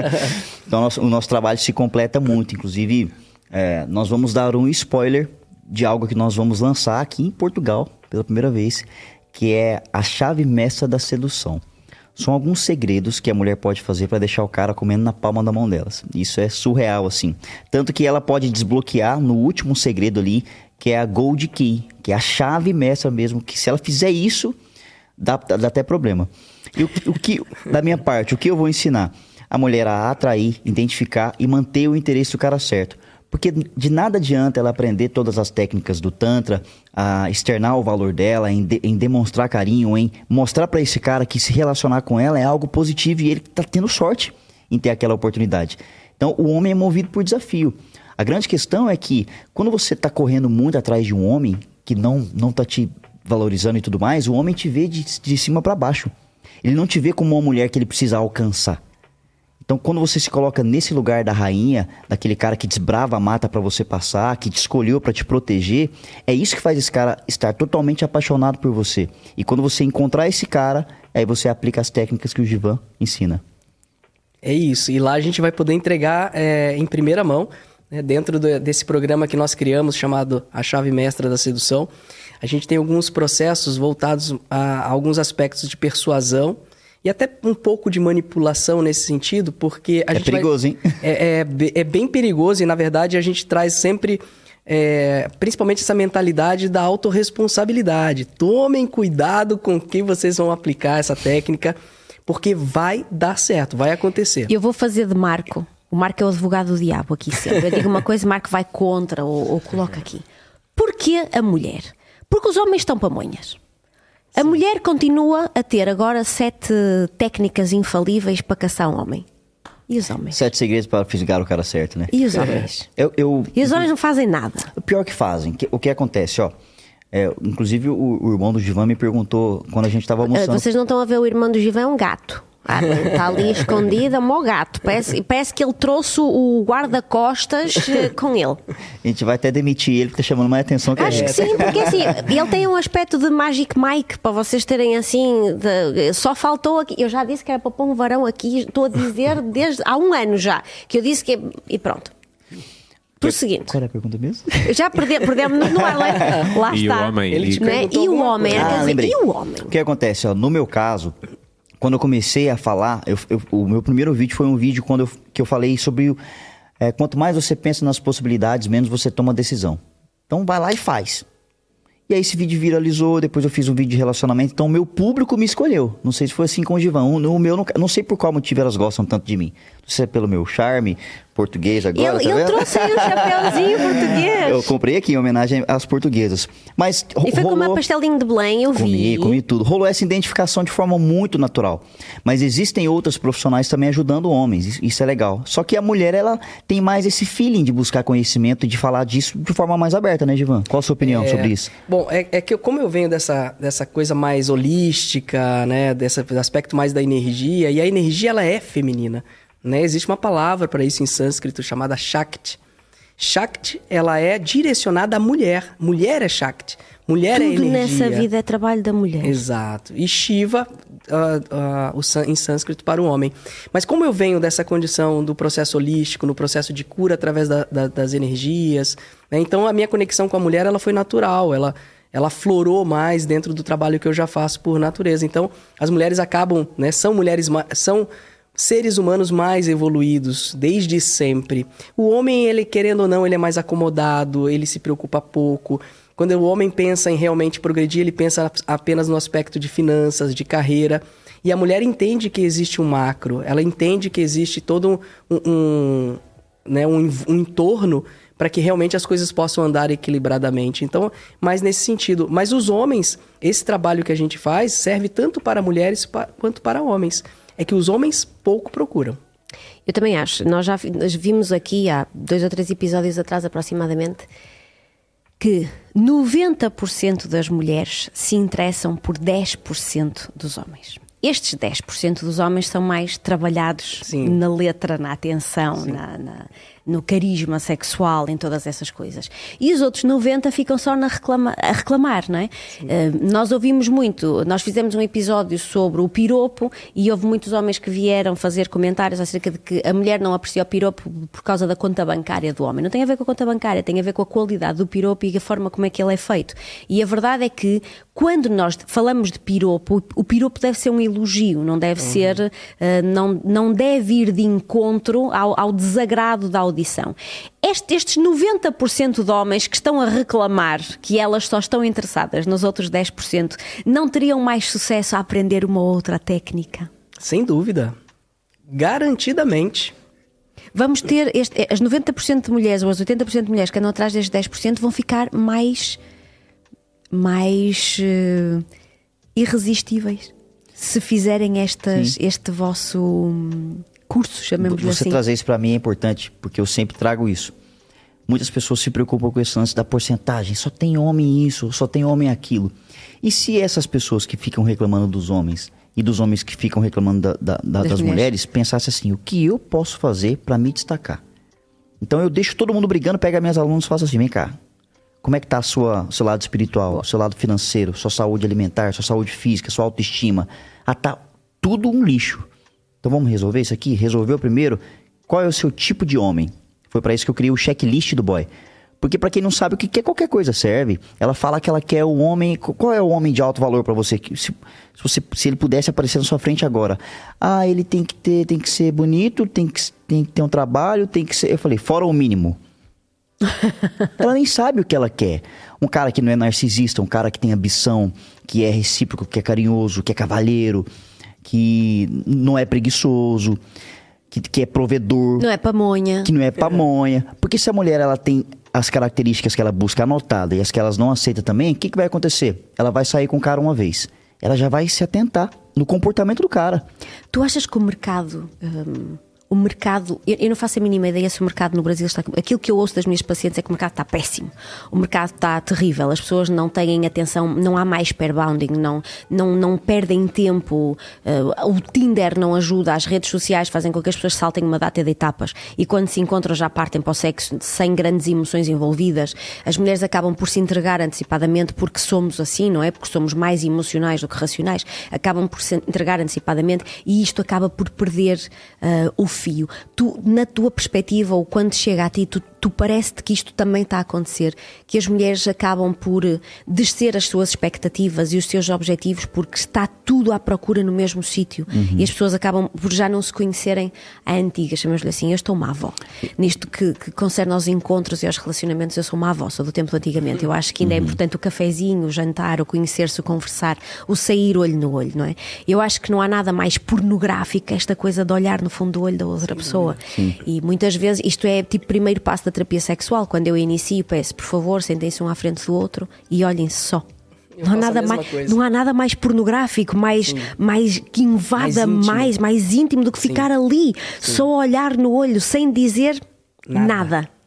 então nosso, o nosso trabalho se completa muito. Inclusive, é, nós vamos dar um spoiler de algo que nós vamos lançar aqui em Portugal pela primeira vez, que é a chave mestra da sedução. São alguns segredos que a mulher pode fazer para deixar o cara comendo na palma da mão delas. Isso é surreal, assim. Tanto que ela pode desbloquear no último segredo ali, que é a Gold Key, que é a chave mestra mesmo, que se ela fizer isso, dá, dá até problema. E o, o que, da minha parte, o que eu vou ensinar? A mulher a atrair, identificar e manter o interesse do cara certo. Porque de nada adianta ela aprender todas as técnicas do Tantra, a externar o valor dela, em, de, em demonstrar carinho, em mostrar para esse cara que se relacionar com ela é algo positivo e ele está tendo sorte em ter aquela oportunidade. Então o homem é movido por desafio. A grande questão é que quando você está correndo muito atrás de um homem que não não está te valorizando e tudo mais, o homem te vê de, de cima para baixo. Ele não te vê como uma mulher que ele precisa alcançar. Então, quando você se coloca nesse lugar da rainha, daquele cara que desbrava a mata para você passar, que te escolheu para te proteger, é isso que faz esse cara estar totalmente apaixonado por você. E quando você encontrar esse cara, aí você aplica as técnicas que o Givan ensina. É isso. E lá a gente vai poder entregar é, em primeira mão, né, dentro do, desse programa que nós criamos chamado A Chave Mestra da Sedução a gente tem alguns processos voltados a, alguns aspectos de persuasão e até um pouco de manipulação nesse sentido, porque a é gente. Perigoso, vai... hein? É, é, é, bem perigoso e, na verdade, a gente traz sempre. É, principalmente essa mentalidade da autorresponsabilidade. Tomem cuidado com que vocês vão aplicar essa técnica, porque vai dar certo, vai acontecer. Eu vou fazer de Marco. O Marco é o advogado do diabo aqui sempre. Eu digo uma coisa, o Marco vai contra ou, ou coloca aqui. Porquê a mulher? Porque os homens estão pamonhas. A mulher continua a ter agora sete técnicas infalíveis para caçar um homem. E os homens? Sete segredos para fisgar o cara certo, né? E os homens? Eu, eu, e os homens não fazem nada. O pior que fazem, o que acontece, ó. É, inclusive o, o, irmão do Givan me perguntou quando a gente estava almoçando. Vocês não estão a ver o irmão do Givan é um gato. Ah, está ali escondida, mó gato. Parece, parece que ele trouxe o guarda-costas eh, com ele. A gente vai até demitir ele, porque está chamando mais atenção que Acho a gente. Acho que sim, porque assim, ele tem um aspecto de Magic Mike, para vocês terem assim. De, só faltou aqui. Eu já disse que era para pôr um varão aqui, estou a dizer desde há um ano já. Que eu disse que. E pronto. Por seguinte. Qual era a pergunta mesmo? Já perdemos no ar. Lá, e está. O homem, ele né? E o homem. Ah, dizer. E o homem? O que acontece? Ó, no meu caso, quando eu comecei a falar, eu, eu, o meu primeiro vídeo foi um vídeo quando eu, que eu falei sobre é, quanto mais você pensa nas possibilidades, menos você toma decisão. Então vai lá e faz. E aí esse vídeo viralizou, depois eu fiz um vídeo de relacionamento, então o meu público me escolheu. Não sei se foi assim com o Givan. O, meu, não, não sei por qual motivo elas gostam tanto de mim. Não sei se é pelo meu charme, português agora. Ele, tá ele vendo? trouxe aí o chapéuzinho português. Eu comprei aqui em homenagem às portuguesas. Mas ro- E foi com rolou... uma pastelinho de Belém, eu Comi, vi. comi tudo. Rolou essa identificação de forma muito natural. Mas existem outras profissionais também ajudando homens. Isso- Isso é legal. Só que a mulher, ela tem mais esse feeling de buscar conhecimento e de falar disso de forma mais aberta, né, Givan? Qual a sua opinião É, sobre isso? Bom, é, é que eu- como eu venho dessa, dessa coisa mais holística, né, desse aspecto mais da energia, e a energia ela é feminina, né? Existe uma palavra para isso em sânscrito chamada Shakti. Shakti, ela é direcionada à mulher. Mulher é Shakti. Mulher é Tudo energia. nessa vida é trabalho da mulher. Exato. E Shiva, o sân- em sânscrito, para o homem. Mas como eu venho dessa condição do processo holístico, no processo de cura através da- da- das energias, né, então a minha conexão com a mulher ela foi natural, ela, ela florou mais dentro do trabalho que eu já faço por natureza. Então as mulheres acabam, né, são mulheres, são seres humanos mais evoluídos desde sempre. O homem, ele querendo ou não, ele é mais acomodado, ele se preocupa pouco. Quando o homem pensa em realmente progredir, ele pensa apenas no aspecto de finanças, de carreira. E a mulher entende que existe um macro, ela entende que existe todo um, um, né, um, um entorno para que realmente as coisas possam andar equilibradamente. Então, mais nesse sentido. Mas os homens, esse trabalho que a gente faz serve tanto para mulheres quanto para homens. É que os homens pouco procuram. Eu também acho. Nós já vimos aqui há dois ou três episódios atrás, aproximadamente, que 90% das mulheres se interessam por 10% dos homens. Estes 10% dos homens são mais trabalhados Sim. na letra, na atenção, na- na- no carisma sexual, em todas essas coisas. E os outros 90 ficam só na reclama- a reclamar, não é? Eh, nós ouvimos muito, nós fizemos um episódio sobre o piropo e houve muitos homens que vieram fazer comentários acerca de que a mulher não aprecia o piropo por causa da conta bancária do homem. Não tem a ver com a conta bancária, tem a ver com a qualidade do piropo e a forma como é que ele é feito. E a verdade é que quando nós falamos de piropo, o piropo deve ser um elogio, não deve ser, eh, não, não deve ir de encontro ao, ao desagrado da audição. Este- estes 90% de homens que estão a reclamar que elas só estão interessadas nos outros 10%, não teriam mais sucesso a aprender uma outra técnica? Sem dúvida. Garantidamente. Vamos ter este- as 90% de mulheres ou as 80% de mulheres que andam atrás destes 10% vão ficar mais mais eh, irresistíveis se fizerem estas, este vosso hum, curso, chamemos-lhe Você assim. trazer isso pra mim é importante, porque eu sempre trago isso. Muitas pessoas se preocupam com esse lance da porcentagem. Só tem homem isso, só tem homem aquilo. E se essas pessoas que ficam reclamando dos homens e dos homens que ficam reclamando da- da- da- das, mulheres. mulheres pensassem assim: o que eu posso fazer pra me destacar? Então eu deixo todo mundo brigando, pega minhas alunos e faço assim: vem cá. Como é que tá sua, seu lado espiritual, seu lado financeiro, sua saúde alimentar, sua saúde física, sua autoestima? Ah, tá tudo um lixo. Então vamos resolver isso aqui? Resolveu primeiro? Qual é o seu tipo de homem? Foi pra isso que eu criei o checklist do boy. Porque pra quem não sabe o que quer, qualquer coisa serve. Ela fala que ela quer o homem. Qual é o homem de alto valor pra você? Se, se você? se ele pudesse aparecer na sua frente agora. Ah, ele tem que ter, tem que ser bonito, tem que, tem que ter um trabalho, tem que ser. Eu falei, fora o mínimo. Ela nem sabe o que ela quer. Um cara que não é narcisista, um cara que tem ambição, que é recíproco, que é carinhoso, que é cavalheiro, que não é preguiçoso, que, que é provedor, Não é pamonha. que não é pamonha. Porque se a mulher ela tem as características que ela busca anotada e as que elas não aceitam também, o que, que vai acontecer? Ela vai sair com o cara uma vez. Ela já vai se atentar no comportamento do cara. Tu achas que o mercado. hum, o mercado, eu, não faço a mínima ideia se o mercado no Brasil está. Aquilo que eu ouço das minhas pacientes é que o mercado está péssimo. O mercado está terrível. As pessoas não têm atenção, não há mais pairbounding, não, não, não perdem tempo. uh, o Tinder não ajuda, as redes sociais fazem com que as pessoas saltem uma data de etapas e quando se encontram já partem para o sexo sem grandes emoções envolvidas. As mulheres acabam por se entregar antecipadamente porque somos assim, não é? Porque somos mais emocionais do que racionais. Acabam por se entregar antecipadamente e isto acaba por perder uh, o fio. Tu, na tua perspectiva, ou quando chega a ti, tu tu parece-te que isto também está a acontecer, que as mulheres acabam por eh, descer as suas expectativas e os seus objetivos porque está tudo à procura no mesmo sítio Uhum. e as pessoas acabam por já não se conhecerem à antiga, chamamos-lhe assim, eu estou uma avó. Nisto que, que concerne aos encontros e aos relacionamentos, eu sou uma avó, sou do tempo antigamente. Eu acho que ainda é Uhum. importante o cafezinho, o jantar, o conhecer-se, o conversar, o sair olho no olho, não é? Eu acho que não há nada mais pornográfico que esta coisa de olhar no fundo do olho da outra pessoa. E muitas vezes isto é tipo primeiro passo da terapia sexual. Quando eu inicio, peço, por favor, sentem-se um à frente do outro e olhem-se só. Eu Não há, nada mais, coisa. não há nada mais pornográfico, mais, mais que invada Mais íntimo. mais, mais íntimo do que ficar ali, só olhar no olho, sem dizer Nada. nada.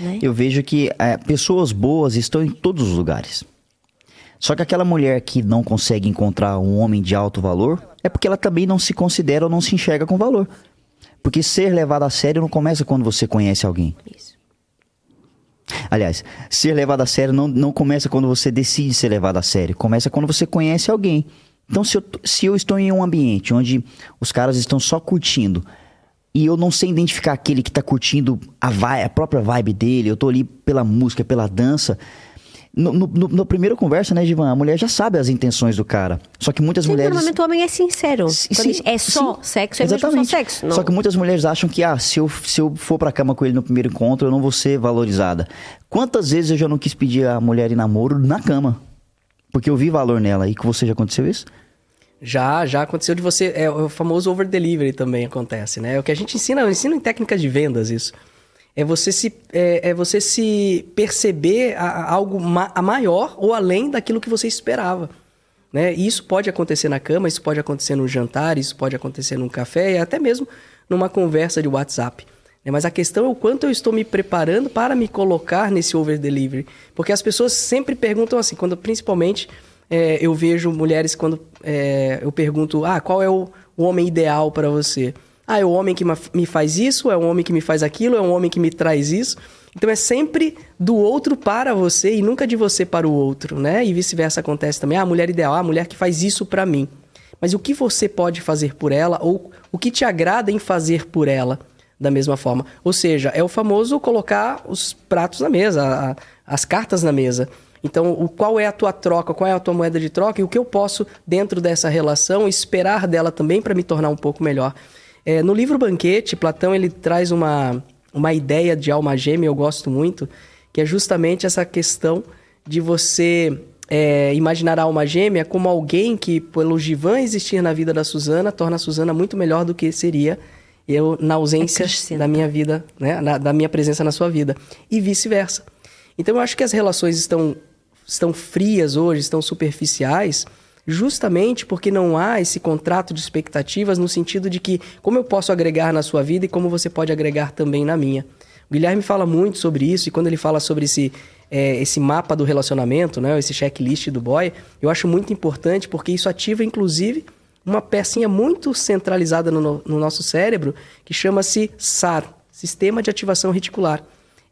Né? Eu vejo que é, pessoas boas estão em todos os lugares. Só que aquela mulher que não consegue encontrar um homem de alto valor é porque ela também não se considera ou não se enxerga com valor. Porque ser levado a sério não começa quando você conhece alguém. Isso. Aliás, ser levado a sério não, não começa quando você decide ser levado a sério. Começa quando você conhece alguém. Então, se eu, se eu estou em um ambiente onde os caras estão só curtindo e eu não sei identificar aquele que está curtindo a, vi- a própria vibe dele, eu estou ali pela música, pela dança. No, no, no- na primeira conversa, né, Givan? A mulher já sabe as intenções do cara. Só que muitas Sim, mulheres. Normalmente o homem é sincero. Sim, diz, é só sim, sexo, é só exatamente. sexo. Não. Só que muitas mulheres acham que, ah, se eu, se eu for pra cama com ele no primeiro encontro, eu não vou ser valorizada. Quantas vezes eu já não quis pedir a mulher em namoro na cama? Porque eu vi valor nela. E com você já aconteceu isso? Já, já aconteceu de você. É o famoso over delivery também acontece, né? É o que a gente ensina, eu ensino em técnicas de vendas isso. É você se, é, é você se perceber a, a algo ma, a maior ou além daquilo que você esperava. Né? E isso pode acontecer na cama, isso pode acontecer no jantar, isso pode acontecer num café e até mesmo numa conversa de WhatsApp. né? Mas a questão é o quanto eu estou me preparando para me colocar nesse over delivery. Porque as pessoas sempre perguntam assim, quando principalmente é, eu vejo mulheres quando é, eu pergunto, ah, qual é o, o homem ideal para você? Ah, é o homem que me faz isso, é o homem que me faz aquilo, é o homem que me traz isso. Então é sempre do outro para você e nunca de você para o outro, né? E vice-versa acontece também. Ah, a mulher ideal, ah, a mulher que faz isso para mim. Mas o que você pode fazer por ela ou o que te agrada em fazer por ela da mesma forma? Ou seja, é o famoso colocar os pratos na mesa, a- as cartas na mesa. Então, o, qual é a tua troca, qual é a tua moeda de troca e o que eu posso, dentro dessa relação, esperar dela também para me tornar um pouco melhor. É, no livro Banquete, Platão ele traz uma, uma ideia de alma gêmea, eu gosto muito, que é justamente essa questão de você é, imaginar a alma gêmea como alguém que, pelo Givan existir na vida da Suzana, torna a Suzana muito melhor do que seria eu na ausência Acrescenta. da minha vida, né, na- da minha presença na sua vida. E vice-versa. Então eu acho que as relações estão, estão frias hoje, estão superficiais, justamente porque não há esse contrato de expectativas no sentido de que como eu posso agregar na sua vida e como você pode agregar também na minha. O Guilherme fala muito sobre isso e quando ele fala sobre esse, é, esse mapa do relacionamento, né, esse checklist do boy, eu acho muito importante porque isso ativa inclusive uma pecinha muito centralizada no, no- no nosso cérebro que chama-se SAR, Sistema de Ativação Reticular.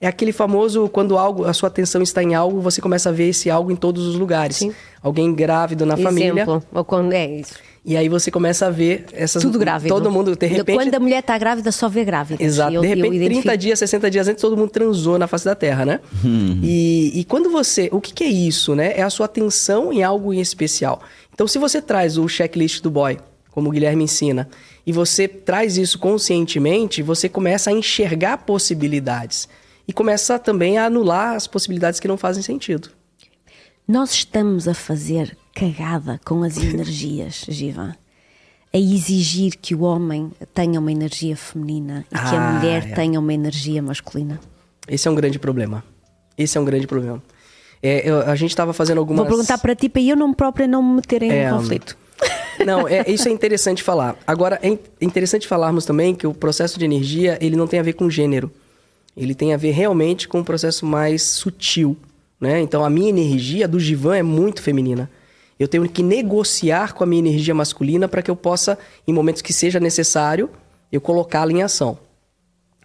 É aquele famoso quando algo, a sua atenção está em algo, você começa a ver esse algo em todos os lugares. Sim. Alguém grávido na família. Exemplo. Ou quando é isso. E aí você começa a ver essas Tudo grávido. Todo mundo, de repente. Quando a mulher está grávida, só vê grávida. Exato. Eu- de repente, identifico. 30 dias, 60 dias antes, todo mundo transou na face da Terra, né? E, e quando você. O que, que é isso, né? É a sua atenção em algo em especial. Então, se você traz o checklist do boy, como o Guilherme ensina, e você traz isso conscientemente, você começa a enxergar possibilidades. E começa também a anular as possibilidades que não fazem sentido. Nós estamos a fazer cagada com as energias, Givan. A exigir que o homem tenha uma energia feminina e que a Ah, mulher é. tenha uma energia masculina. Esse é um grande problema. Esse é um grande problema. É, eu- a gente estava fazendo algumas. Vou perguntar para ti, para eu não própria não me meter em É, conflito. Não, é, isso é interessante falar. Agora, é in- interessante falarmos também que o processo de energia, ele não tem a ver com gênero. Ele tem a ver realmente com um processo mais sutil, né? Então, a minha energia do Givan é muito feminina. Eu tenho que negociar com a minha energia masculina para que eu possa, em momentos que seja necessário, eu colocá-la em ação.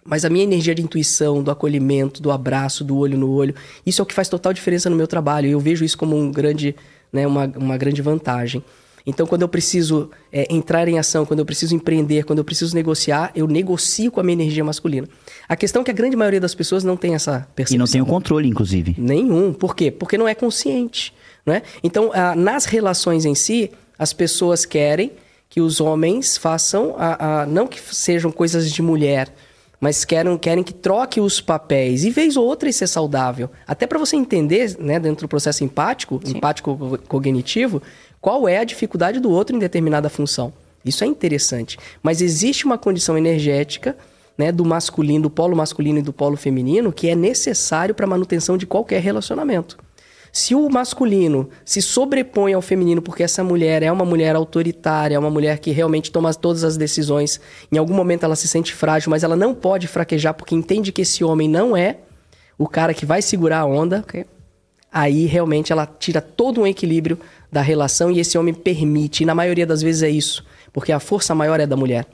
Mas a minha energia de intuição, do acolhimento, do abraço, do olho no olho, isso é o que faz total diferença no meu trabalho. Eu vejo isso como um grande, né, uma, uma grande vantagem. Então, quando eu preciso é, entrar em ação, quando eu preciso empreender, quando eu preciso negociar, eu negocio com a minha energia masculina. A questão é que a grande maioria das pessoas não tem essa percepção. E não tem o controle, inclusive. Nenhum. Por quê? Porque não é consciente. Né? Então, ah, nas relações em si, as pessoas querem que os homens façam, a, a, não que sejam coisas de mulher, mas querem, querem que troque os papéis. E vez ou outra isso é saudável. Até para você entender, né, dentro do processo empático, Sim. empático cognitivo, qual é a dificuldade do outro em determinada função. Isso é interessante. Mas existe uma condição energética né, do masculino, do polo masculino e do polo feminino que é necessário para a manutenção de qualquer relacionamento. Se o masculino se sobrepõe ao feminino porque essa mulher é uma mulher autoritária, é uma mulher que realmente toma todas as decisões, em algum momento ela se sente frágil, mas ela não pode fraquejar porque entende que esse homem não é o cara que vai segurar a onda, okay. aí realmente ela tira todo um equilíbrio da relação e esse homem permite, e na maioria das vezes é isso, porque a força maior é da mulher.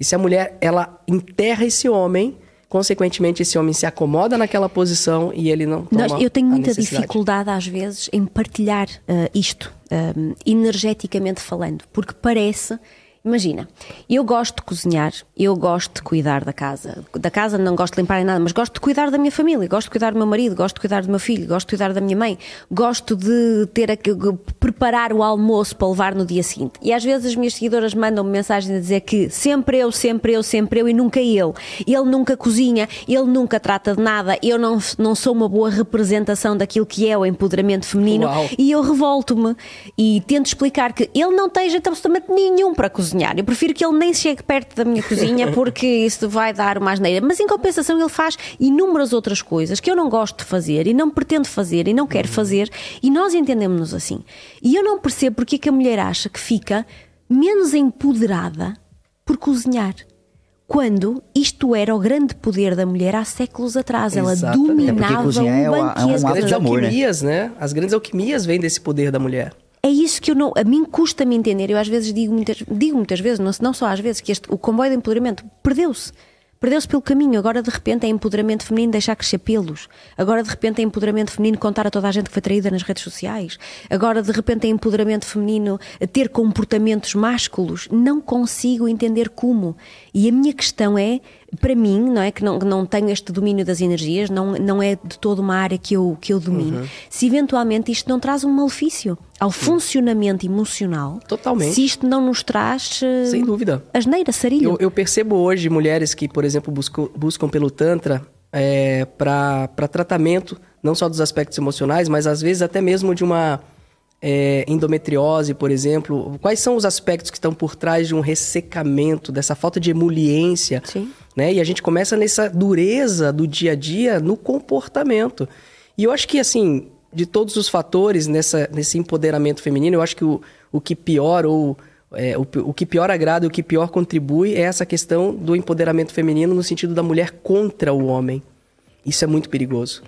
E se a mulher ela enterra esse homem, consequentemente esse homem se acomoda naquela posição e ele não toma Nós, Eu tenho muita dificuldade às vezes em partilhar uh, isto, uh, energeticamente falando, porque parece Imagina, eu gosto de cozinhar, eu gosto de cuidar da casa. Da casa não gosto de limpar em nada, mas gosto de cuidar da minha família, gosto de cuidar do meu marido, gosto de cuidar do meu filho, gosto de cuidar da minha mãe, gosto de ter a, preparar o almoço para levar no dia seguinte. E às vezes as minhas seguidoras mandam-me mensagens a dizer que sempre eu, sempre eu, sempre eu e nunca ele. Ele nunca cozinha, ele nunca trata de nada, eu não, não sou uma boa representação daquilo que é o empoderamento feminino Uau. e eu revolto-me e tento explicar que ele não tem jeito absolutamente nenhum para cozinhar cozinhar. Eu prefiro que ele nem chegue perto da minha cozinha porque isso vai dar uma asneira. Mas em compensação ele faz inúmeras outras coisas que eu não gosto de fazer e não pretendo fazer e não quero fazer e nós entendemos-nos assim. E eu não percebo porque é que a mulher acha que fica menos empoderada por cozinhar quando isto era o grande poder da mulher há séculos atrás. Ela Exatamente. dominava é um é banquete. É um ato de amor, né? alquimias, né? né? As grandes alquimias vêm desse poder da mulher é isso que eu não, a mim custa-me entender. Eu às vezes digo muitas, digo muitas vezes, não, não só às vezes, que este, o comboio de empoderamento perdeu-se. Perdeu-se pelo caminho, agora de repente é empoderamento feminino deixar crescer pelos. Agora de repente é empoderamento feminino contar a toda a gente que foi traída nas redes sociais. Agora de repente é empoderamento feminino ter comportamentos másculos. Não consigo entender como. E a minha questão é, para mim, não é que não, não tenho este domínio das energias, não, não é de toda uma área que eu, que eu domino. Uhum. Se eventualmente isto não traz um malefício ao Sim. funcionamento emocional, Totalmente. se isto não nos traz. Uh, Sem dúvida. Asneira, sarilho. Eu, eu percebo hoje mulheres que, por exemplo, buscam, buscam pelo Tantra é, para tratamento, não só dos aspectos emocionais, mas às vezes até mesmo de uma é, endometriose, por exemplo, quais são os aspectos que estão por trás de um ressecamento, dessa falta de emoliência? Sim. Né? E a gente começa nessa dureza do dia a dia no comportamento. E eu acho que, assim, de todos os fatores nessa, nesse empoderamento feminino, eu acho que o, o que pior ou é, o, o que pior agrada e o que pior contribui é essa questão do empoderamento feminino no sentido da mulher contra o homem. Isso é muito perigoso.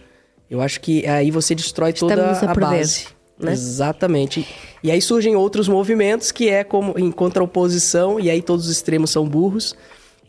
Eu acho que aí você destrói toda Estamos a, a base. Né? Exatamente. E aí surgem outros movimentos que é como em contraoposição, e aí todos os extremos são burros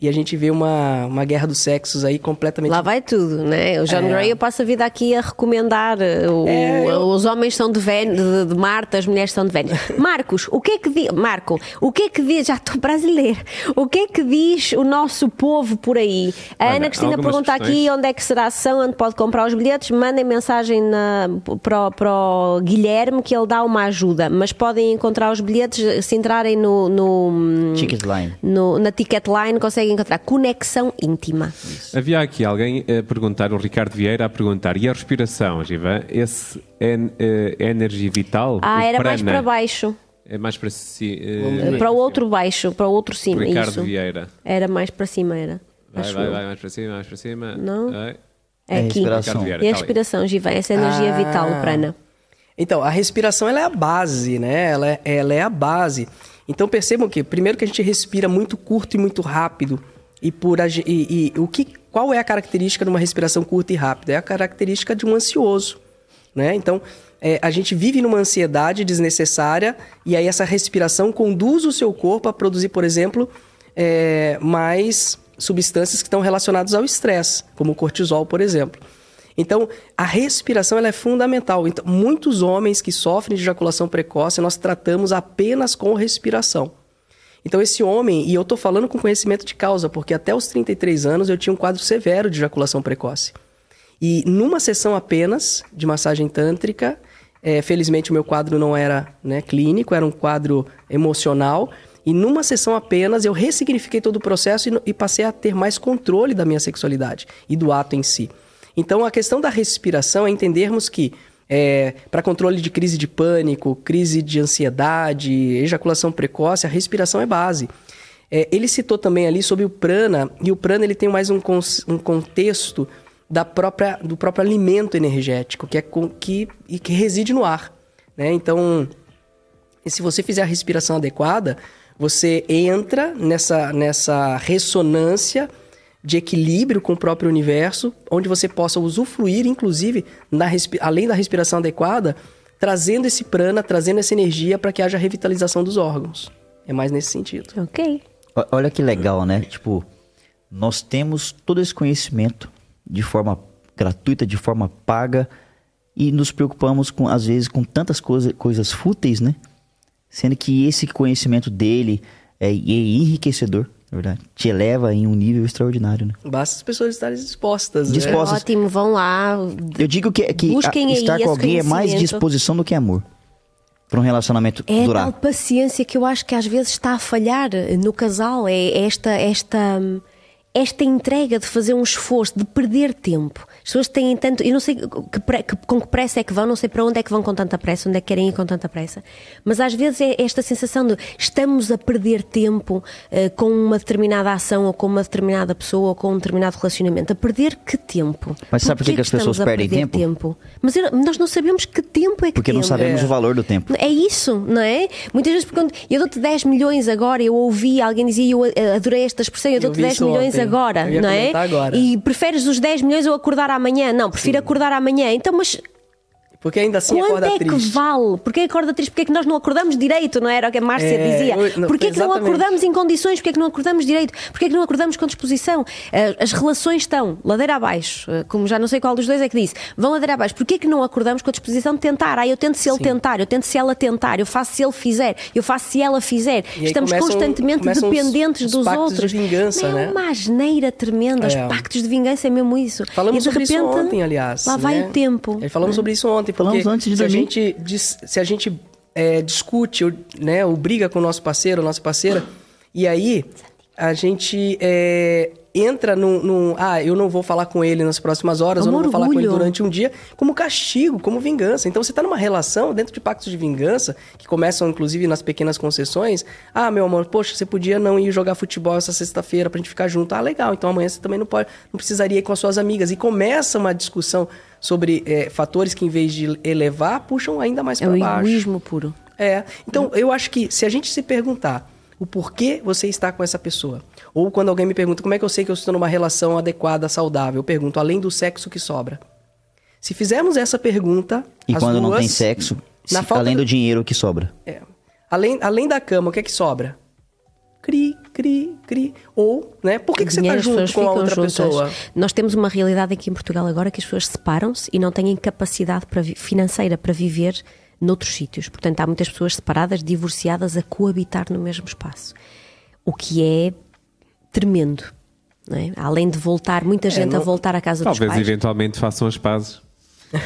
e a gente vê uma, uma guerra dos sexos aí completamente. Lá vai tudo, né? O John é. Gray, eu passo a vida aqui a recomendar. Eh, o, é, eu... Os homens são de, Ven de, de Marte, as mulheres são de Vênus. Marcos, o que é que diz. Marco, o que é que diz. Já estou brasileiro. O que é que diz o nosso povo por aí? A Olha, Ana Cristina pergunta questões. aqui onde é que será a ação, onde pode comprar os bilhetes. Mandem mensagem na, para, para o Guilherme que ele dá uma ajuda. Mas podem encontrar os bilhetes se entrarem no. no Ticketline. No, na Ticketline, conseguem encontrar conexão íntima. Isso. Havia aqui alguém a perguntar, o Ricardo Vieira a perguntar, e a respiração, Giva? Esse é, é energia vital? Ah, era prana? mais para baixo. É mais para si, uh, Para o outro baixo, para o outro cima. Ricardo isso. Vieira. Era mais para cima, era. Vai, vai, vai, mais para cima, mais para cima. Não. Vai. É, é aqui. Respiração. e a respiração, Giva, essa energia ah. vital, prana. Então, a respiração ela é a base, né? Ela é, ela é a base. Então percebam que, primeiro que a gente respira muito curto e muito rápido. E, por, e, e o que, qual é a característica de uma respiração curta e rápida? É a característica de um ansioso. Né? Então, é, a gente vive numa ansiedade desnecessária e aí essa respiração conduz o seu corpo a produzir, por exemplo, é, mais substâncias que estão relacionadas ao estresse, como o cortisol, por exemplo. Então, a respiração ela é fundamental. Então, muitos homens que sofrem de ejaculação precoce, nós tratamos apenas com respiração. Então, esse homem, e eu estou falando com conhecimento de causa, porque até os 33 anos eu tinha um quadro severo de ejaculação precoce. E numa sessão apenas de massagem tântrica, é, felizmente o meu quadro não era né, clínico, era um quadro emocional. E numa sessão apenas eu ressignifiquei todo o processo e, e passei a ter mais controle da minha sexualidade e do ato em si. Então a questão da respiração é entendermos que é, para controle de crise de pânico, crise de ansiedade, ejaculação precoce, a respiração é base. É, ele citou também ali sobre o prana, e o prana ele tem mais um, um contexto da própria, do próprio alimento energético, que, é com, que, que reside no ar. Né? Então, se você fizer a respiração adequada, você entra nessa, nessa ressonância de equilíbrio com o próprio universo, onde você possa usufruir, inclusive, na além da respiração adequada, trazendo esse prana, trazendo essa energia para que haja revitalização dos órgãos. É mais nesse sentido. Ok. Olha que legal, né? Tipo, nós temos todo esse conhecimento de forma gratuita, de forma paga, e nos preocupamos com, às vezes, com tantas coisa, coisas fúteis, né? Sendo que esse conhecimento dele é, é enriquecedor verdade. Te eleva em um nível extraordinário, né? Basta as pessoas estarem dispostas. Né? Dispostas. Ótimo, vão lá. Eu digo que, que a, estar com alguém é mais disposição do que amor. Para um relacionamento é durar. É tal paciência que eu acho que às vezes está a falhar no casal. É esta, esta, esta entrega de fazer um esforço, de perder tempo. As pessoas têm tanto. Eu não sei que, que, com que pressa é que vão, não sei para onde é que vão com tanta pressa, onde é que querem ir com tanta pressa. Mas às vezes é esta sensação de estamos a perder tempo uh, com uma determinada ação, ou com uma determinada pessoa, ou com um determinado relacionamento. A perder que tempo? Mas sabe por que, que as pessoas perdem tempo? tempo? Mas eu, nós não sabemos que tempo é que Porque temos. não sabemos é. o valor do tempo. É isso, não é? Muitas vezes, quando eu dou-te 10 milhões agora, eu ouvi alguém dizer, eu adorei esta expressão, eu dou-te 10 milhões ontem. agora, não é? Agora. E preferes os 10 milhões ou acordar amanhã? Não, prefiro Sim. acordar amanhã. Então, mas porque ainda assim Quanto acorda é triste. que vale? Porquê acorda triste? Porquê é que nós não acordamos direito, não era o que a Márcia é, dizia? Porquê é que não acordamos em condições? Porquê é que não acordamos direito? Porquê é que não acordamos com disposição? Eh, as relações estão ladeira abaixo, eh, como já não sei qual dos dois é que disse, vão ladeira abaixo. Porquê é que não acordamos com a disposição de tentar? Ah, eu tento se ele Sim. tentar, eu tento se ela tentar, eu faço se ele fizer, eu faço se ela fizer. Estamos começam, constantemente dependentes os, dos os outros. De vingança, não né? É uma asneira tremenda. É. Os pactos de vingança é mesmo isso. Falamos e de sobre repente, isso ontem, aliás. Lá né? vai o tempo. Falamos sobre isso ontem. Falamos antes de dormir. gente se a gente é, discute, né, ou briga com o nosso parceiro, nossa parceira, e aí a gente é, entra num, num, Ah, eu não vou falar com ele nas próximas horas, eu não vou falar com ele durante um dia, como castigo, como vingança. Então você está numa relação dentro de pactos de vingança, que começam inclusive nas pequenas concessões. Ah, meu amor, poxa, você podia não ir jogar futebol essa sexta-feira pra gente ficar junto. Ah, legal, então amanhã você também não pode, não precisaria ir com as suas amigas. E começa uma discussão sobre é, fatores que, em vez de elevar, puxam ainda mais para é baixo. É o egoísmo puro. É. Então, eu acho que se a gente se perguntar o porquê você está com essa pessoa. Ou quando alguém me pergunta como é que eu sei que eu estou numa relação adequada, saudável, eu pergunto além do sexo que sobra. Se fizermos essa pergunta. E quando duas, não tem sexo, se, além do dinheiro que sobra. É. Além, além da cama, o que é que sobra? Cri, cri, cri. Ou, né? Por que, que você está junto com a outra juntas. pessoa? Nós temos uma realidade aqui em Portugal agora que as pessoas separam-se e não têm capacidade para, financeira para viver noutros sítios. Portanto, há muitas pessoas separadas, divorciadas, a coabitar no mesmo espaço. O que é tremendo. É? Além de voltar, muita é, gente é, não... a voltar à casa Talvez dos pais. Talvez eventualmente façam as pazes.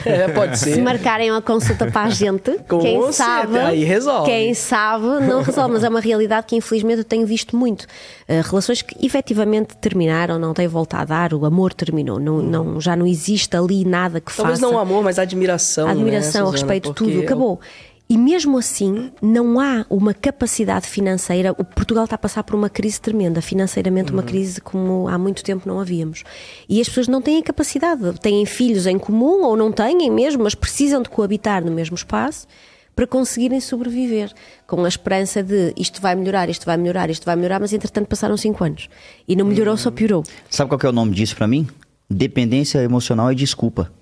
É, pode ser. Se marcarem uma consulta para a gente, Com quem sabe, aí resolve. Quem sabe não resolve, mas é uma realidade que infelizmente eu tenho visto muito. Uh, relações que efetivamente terminaram, não têm volta a dar, o amor terminou, não, não, já não existe ali nada que Talvez faça. Talvez não o amor, mas a admiração. A admiração, né, o respeito, tudo, acabou. E mesmo assim, não há uma capacidade financeira. O Portugal está a passar por uma crise tremenda, financeiramente, uma uhum. crise como há muito tempo não havíamos. E as pessoas não têm capacidade. Têm filhos em comum ou não têm mesmo, mas precisam de coabitar no mesmo espaço para conseguirem sobreviver, com a esperança de isto vai melhorar, isto vai melhorar, isto vai melhorar, mas entretanto passaram cinco anos e não melhorou, uhum. só piorou. Sabe qual é o nome disso para mim? Dependência emocional e desculpa.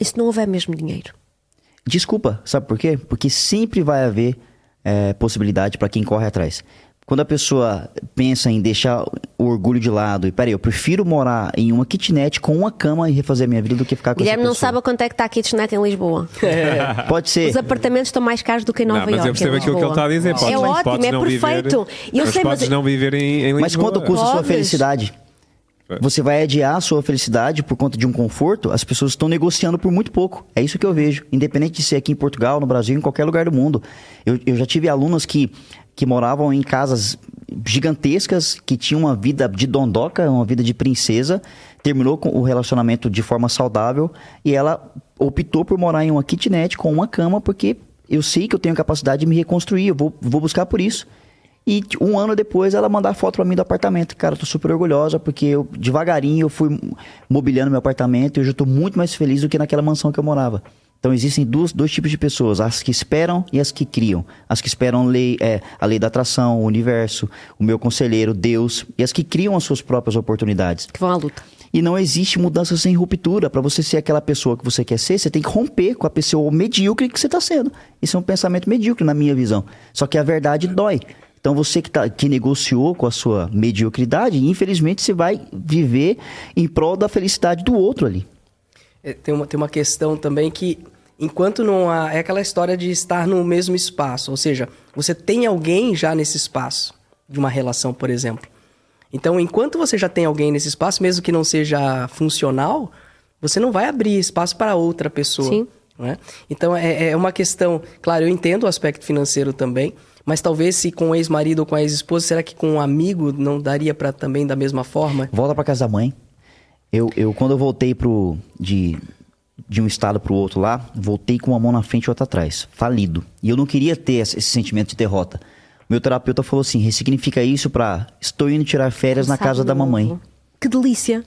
E se não houver mesmo dinheiro? Desculpa, sabe por quê? Porque sempre vai haver é, possibilidade para quem corre atrás. quando a pessoa pensa em deixar o orgulho de lado e peraí, eu prefiro morar em uma kitnet com uma cama e refazer a minha vida do que ficar com Guilherme essa não pessoa. sabe quanto é que está a kitnet em Lisboa. Pode ser. Os apartamentos estão mais caros do que em Nova Não, mas Iorque. eu percebo em aquilo que ele está a dizer. É Podes, ótimo, podes é não perfeito. Viver, Eu mas sei, podes mas- não viver em, em Mas Lisboa. quanto custa a sua felicidade? Você vai adiar a sua felicidade por conta de um conforto, as pessoas estão negociando por muito pouco. É isso que eu vejo. Independente de ser aqui em Portugal, no Brasil, em qualquer lugar do mundo. Eu, eu já tive alunos que, que moravam em casas gigantescas, que tinham uma vida de dondoca, uma vida de princesa, terminou com o relacionamento de forma saudável e ela optou por morar em uma kitnet com uma cama, porque eu sei que eu tenho capacidade de me reconstruir, eu vou, vou buscar por isso. E um ano depois ela mandar foto pra mim do apartamento. Cara, eu tô super orgulhosa porque eu devagarinho eu fui mobiliando meu apartamento e hoje eu tô muito mais feliz do que naquela mansão que eu morava. Então existem duas, dois tipos de pessoas, as que esperam e as que criam. As que esperam lei, é, a lei da atração, o universo, o meu conselheiro, Deus, e as que criam as suas próprias oportunidades. Que vão à luta. E não existe mudança sem ruptura. Para você ser aquela pessoa que você quer ser, você tem que romper com a pessoa medíocre que você está sendo. Isso é um pensamento medíocre na minha visão. Só que a verdade dói. Então você que, tá, que negociou com a sua mediocridade, infelizmente você vai viver em prol da felicidade do outro ali. É, Tem uma, tem uma questão também que, enquanto não há. É aquela história de estar no mesmo espaço. Ou seja, você tem alguém já nesse espaço, de uma relação, por exemplo. Então, enquanto você já tem alguém nesse espaço, mesmo que não seja funcional, você não vai abrir espaço para outra pessoa. Sim. não é? Então, é, é uma questão. Claro, eu entendo o aspecto financeiro também. Mas talvez se com o ex-marido ou com a ex-esposa, será que com um amigo não daria para também da mesma forma? Volta para casa da mãe. Eu, eu quando eu voltei pro, de, de um estado pro outro lá, voltei com uma mão na frente e outra atrás, falido. E eu não queria ter esse sentimento de derrota. Meu terapeuta falou assim: ressignifica isso pra estou indo tirar férias na casa da novo. mamãe. Que delícia.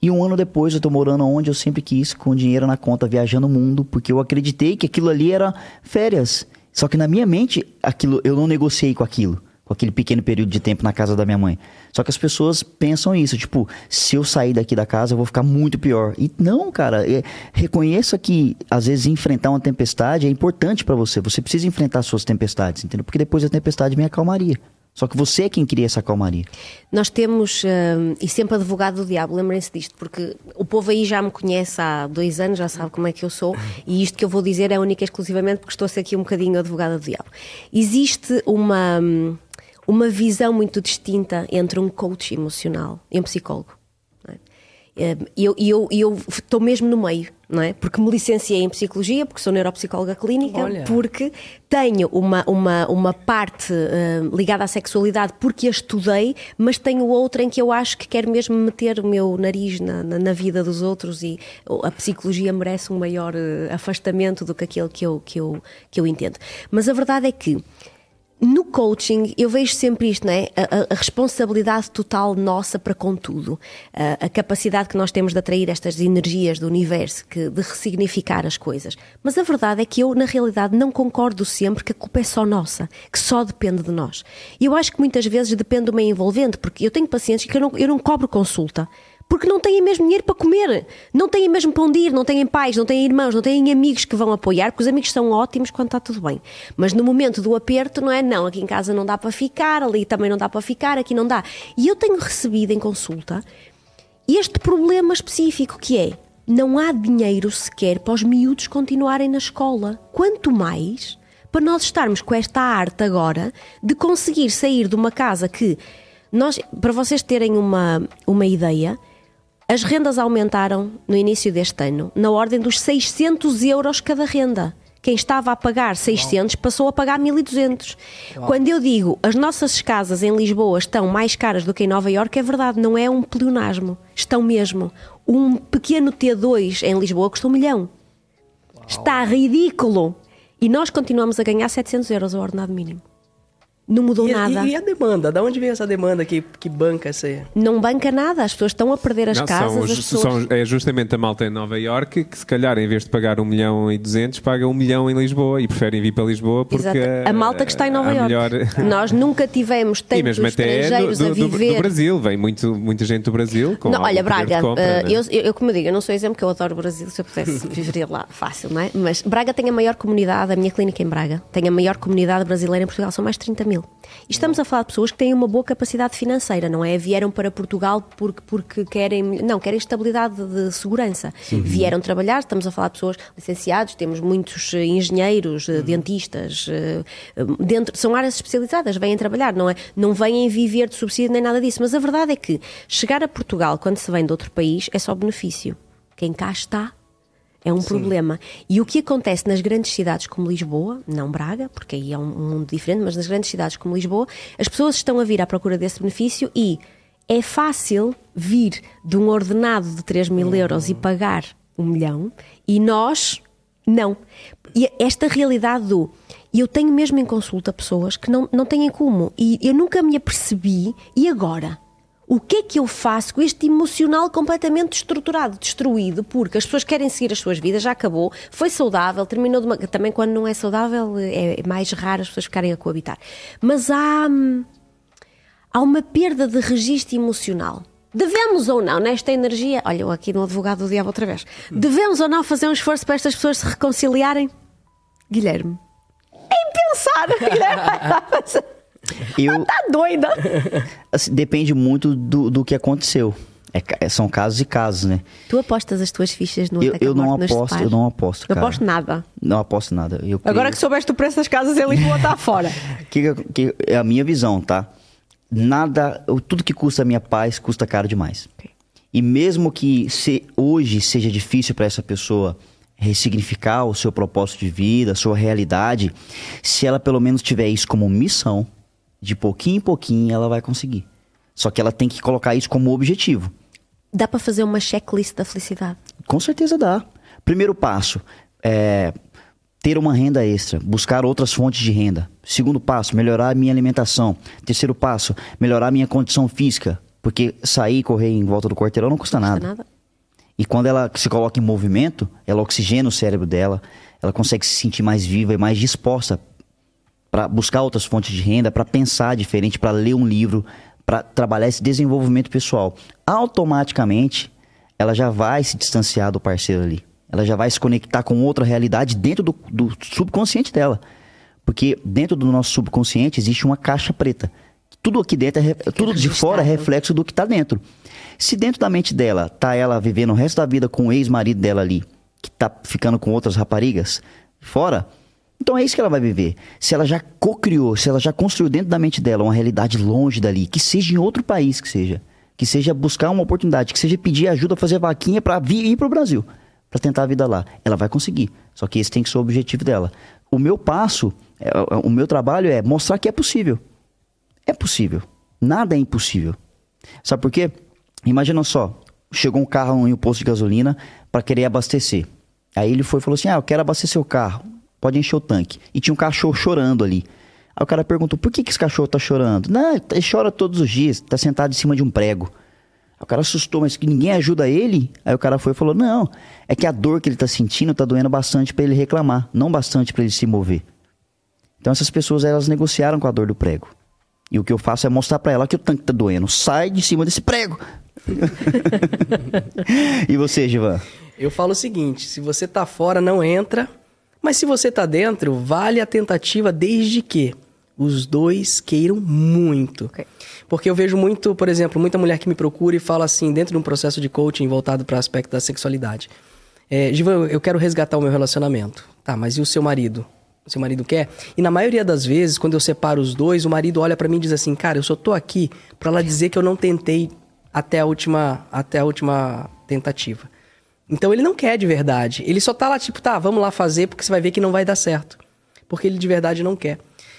E um ano depois eu tô morando onde eu sempre quis, com dinheiro na conta, viajando o mundo, porque eu acreditei que aquilo ali era férias. Só que na minha mente, aquilo eu não negociei com aquilo, com aquele pequeno período de tempo na casa da minha mãe. Só que as pessoas pensam isso, tipo, se eu sair daqui da casa, eu vou ficar muito pior. E não, cara, é, reconheça que às vezes enfrentar uma tempestade é importante pra você. Você precisa enfrentar suas tempestades, entendeu? Porque depois da tempestade vem a calmaria. Só que você é quem cria essa calmaria. Nós temos, hum, e sempre advogado do diabo, lembrem-se disto, porque o povo aí já me conhece há dois anos, já sabe como é que eu sou, e isto que eu vou dizer é única e exclusivamente porque estou a ser aqui um bocadinho advogada do diabo. Existe uma, hum, uma visão muito distinta entre um coach emocional e um psicólogo. é? Hum, e eu estou mesmo no meio, não é? Porque me licenciei em psicologia, porque sou neuropsicóloga clínica, Olha. porque tenho uma, uma, uma parte hum, ligada à sexualidade porque a estudei, mas tenho outra em que eu acho que quero mesmo meter o meu nariz na, na, na vida dos outros e a psicologia merece um maior eh, afastamento do que aquele que eu, que, eu, que eu entendo. Mas a verdade é que no coaching, eu vejo sempre isto, não é? A, a- responsabilidade total nossa para com tudo. A, a capacidade que nós temos de atrair estas energias do universo, que, de ressignificar as coisas. Mas a verdade é que eu, na realidade, não concordo sempre que a culpa é só nossa, que só depende de nós. E eu acho que muitas vezes depende do meio envolvente, porque eu tenho pacientes que eu não, eu não cobro consulta. Porque não têm mesmo dinheiro para comer, não têm mesmo para onde ir, não têm pais, não têm irmãos, não têm amigos que vão apoiar, porque os amigos são ótimos quando está tudo bem. Mas no momento do aperto, não é? Não, aqui em casa não dá para ficar, ali também não dá para ficar, aqui não dá. E eu tenho recebido em consulta este problema específico que é não há dinheiro sequer para os miúdos continuarem na escola. Quanto mais para nós estarmos com esta arte agora de conseguir sair de uma casa que nós, para vocês terem uma, uma ideia, as rendas aumentaram no início deste ano na ordem dos 600 euros cada renda. Quem estava a pagar 600 passou a pagar 1200. Quando eu digo as nossas casas em Lisboa estão mais caras do que em Nova Iorque, é verdade, não é um pleonasmo. Estão mesmo. Um pequeno T2 em Lisboa custa um milhão. Está ridículo. E nós continuamos a ganhar 700 euros ao ordenado mínimo. Não mudou E, nada. e- e a demanda? Da onde veio essa demanda que, que banca essa... Não banca nada. As pessoas estão a perder as Não, casas. são, as pessoas... são- é justamente a malta em Nova Iorque que se calhar em vez de pagar 1 milhão e 200 paga 1 milhão em Lisboa e preferem vir para Lisboa porque Exato. A malta que está em Nova Iorque. melhor... Nós nunca tivemos E tantos mesmo até estrangeiros do, a do- do- viver. do Brasil, vem muito, muita gente do Brasil com Não, olha, Braga, de compra, né? eu, eu, eu, como eu digo, eu não sou exemplo, que eu adoro o Brasil, se eu pudesse viveria lá, fácil, não é? Mas Braga tem a maior comunidade, a minha clínica em Braga, tem a maior comunidade brasileira em Portugal, são mais de 30 mil. Fácil. E estamos a falar de pessoas que têm uma boa capacidade financeira, não é? Vieram para Portugal porque, porque querem. Não, querem estabilidade de segurança. Vieram trabalhar, estamos a falar de pessoas licenciados, temos muitos eh, engenheiros, eh, dentistas, eh, eh, dentro, são áreas especializadas, vêm trabalhar, não é? Não vêm viver de subsídio nem nada disso. Mas a verdade é que chegar a Portugal quando se vem de outro país é só benefício. Quem cá está é um problema. E o que acontece nas grandes cidades como Lisboa, não Braga, porque aí é um mundo diferente, mas nas grandes cidades como Lisboa, as pessoas estão a vir à procura desse benefício e é fácil vir de um ordenado de 3 mil euros e pagar um milhão e nós não. E esta realidade do. Eu tenho mesmo em consulta pessoas que não, não têm como. E eu nunca me apercebi. E agora? O que é que eu faço com este emocional completamente estruturado, destruído, porque as pessoas querem seguir as suas vidas, já acabou, foi saudável, terminou de uma... Também quando não é saudável é mais raro as pessoas ficarem a coabitar. Mas há, hum, há uma perda de registro emocional. Devemos ou não, nesta energia, olha, eu aqui no advogado do diabo outra vez, devemos ou não fazer um esforço para estas pessoas se reconciliarem? Guilherme. É impensar, Guilherme. Eu, Tá doida? assim, depende muito do, do que aconteceu. É são casos e casos, né? Tu apostas as tuas fichas no Eu, eu não aposto, eu não aposto, Não cara. aposto nada. Não aposto nada. Eu Agora creio- que soubeste o preço das casas em Lisboa, está fora. que, que é a minha visão, tá? Nada, tudo que custa a minha paz custa caro demais. Ok. E mesmo que se, hoje seja difícil para essa pessoa ressignificar o seu propósito de vida, a sua realidade, se ela pelo menos tiver isso como missão, de pouquinho em pouquinho ela vai conseguir. Só que ela tem que colocar isso como objetivo. Dá para fazer uma checklist da felicidade. Com certeza dá. Primeiro passo é ter uma renda extra, buscar outras fontes de renda. Segundo passo, melhorar a minha alimentação. Terceiro passo, melhorar a minha condição física, porque sair e correr em volta do quarteirão não custa Não nada. custa nada. E quando ela se coloca em movimento, ela oxigena o cérebro dela, ela consegue se sentir mais viva e mais disposta para buscar outras fontes de renda, para pensar diferente, para ler um livro, para trabalhar esse desenvolvimento pessoal. Automaticamente, ela já vai se distanciar do parceiro ali. Ela já vai se conectar com outra realidade dentro do, do subconsciente dela. Porque dentro do nosso subconsciente existe uma caixa preta. Tudo aqui dentro, é, tudo de fora é reflexo do que está dentro. Se dentro da mente dela tá ela vivendo o resto da vida com o ex-marido dela ali, que tá ficando com outras raparigas fora, então é isso que ela vai viver. Se ela já co-criou, se ela já construiu dentro da mente dela uma realidade longe dali, que seja em outro país que seja, que seja buscar uma oportunidade, que seja pedir ajuda, fazer vaquinha para vir ir pro Brasil, para tentar a vida lá, ela vai conseguir. Só que esse tem que ser o objetivo dela. O meu passo, é, é, o meu trabalho é mostrar que é possível. É possível. Nada é impossível. Sabe por quê? Imagina só, chegou um carro em um posto de gasolina para querer abastecer. Aí ele foi e falou assim: "Ah, eu quero abastecer o carro. Pode encher o tanque". E tinha um cachorro chorando ali. Aí o cara perguntou: "Por que que esse cachorro tá chorando?". "Não, ele chora todos os dias, tá sentado em cima de um prego". Aí o cara assustou, mas que ninguém ajuda ele? Aí o cara foi e falou: "Não, é que a dor que ele tá sentindo tá doendo bastante para ele reclamar, não bastante para ele se mover". Então essas pessoas elas negociaram com a dor do prego. E o que eu faço é mostrar pra ela que o tanque tá doendo. Sai de cima desse prego. e você, Givan? Eu falo o seguinte: se você tá fora, não entra. Mas se você tá dentro, vale a tentativa desde que os dois queiram muito. Ok. Porque eu vejo muito, por exemplo, muita mulher que me procura e fala assim, dentro de um processo de coaching voltado para o aspecto da sexualidade. É, Givan, eu quero resgatar o meu relacionamento. Tá, mas e o seu marido? O seu marido quer? E na maioria das vezes, quando eu separo os dois, o marido olha pra mim e diz assim: "Cara, eu só tô aqui pra ela dizer que eu não tentei até a última até a última tentativa". Então ele não quer de verdade. Ele só tá lá tipo, tá, vamos lá fazer porque você vai ver que não vai dar certo. Porque ele de verdade não quer.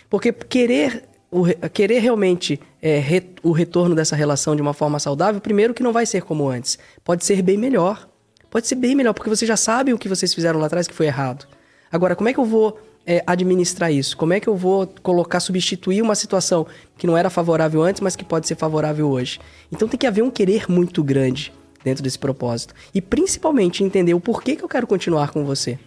Porque querer o re- querer realmente é, re- o retorno dessa relação de uma forma saudável, primeiro que não vai ser como antes. Pode ser bem melhor. Pode ser bem melhor, porque você já sabe o que vocês fizeram lá atrás que foi errado. Agora, como é que eu vou é, administrar isso? Como é que eu vou colocar, substituir uma situação que não era favorável antes, mas que pode ser favorável hoje? Então tem que haver um querer muito grande dentro desse propósito. E principalmente entender o porquê que eu quero continuar com você.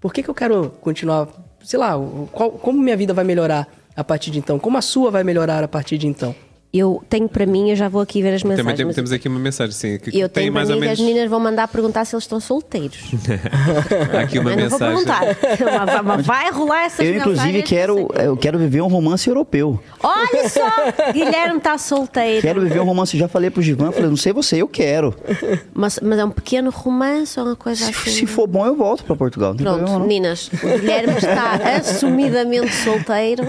Por que, que eu quero continuar, sei lá, qual- como minha vida vai melhorar a partir de então? Como a sua vai melhorar a partir de então? Eu tenho para mim, eu já vou aqui ver as mensagens. Também temos aqui uma mensagem, sim, que eu tem tenho para mais mim ou que menos. as meninas vão mandar perguntar se eles estão solteiros. Há aqui uma eu não vou mensagem. perguntar. Mas- vai rolar essas Eu, inclusive, quero, eu quero viver um romance europeu. Olha só! Guilherme está solteiro. Quero viver um romance. Já falei pro Givan, falei, não sei você, eu quero. Mas, mas é um pequeno romance ou uma coisa Se, assim? se for bom, eu volto pra Portugal. Pronto, problema, não. meninas, o Guilherme está assumidamente solteiro.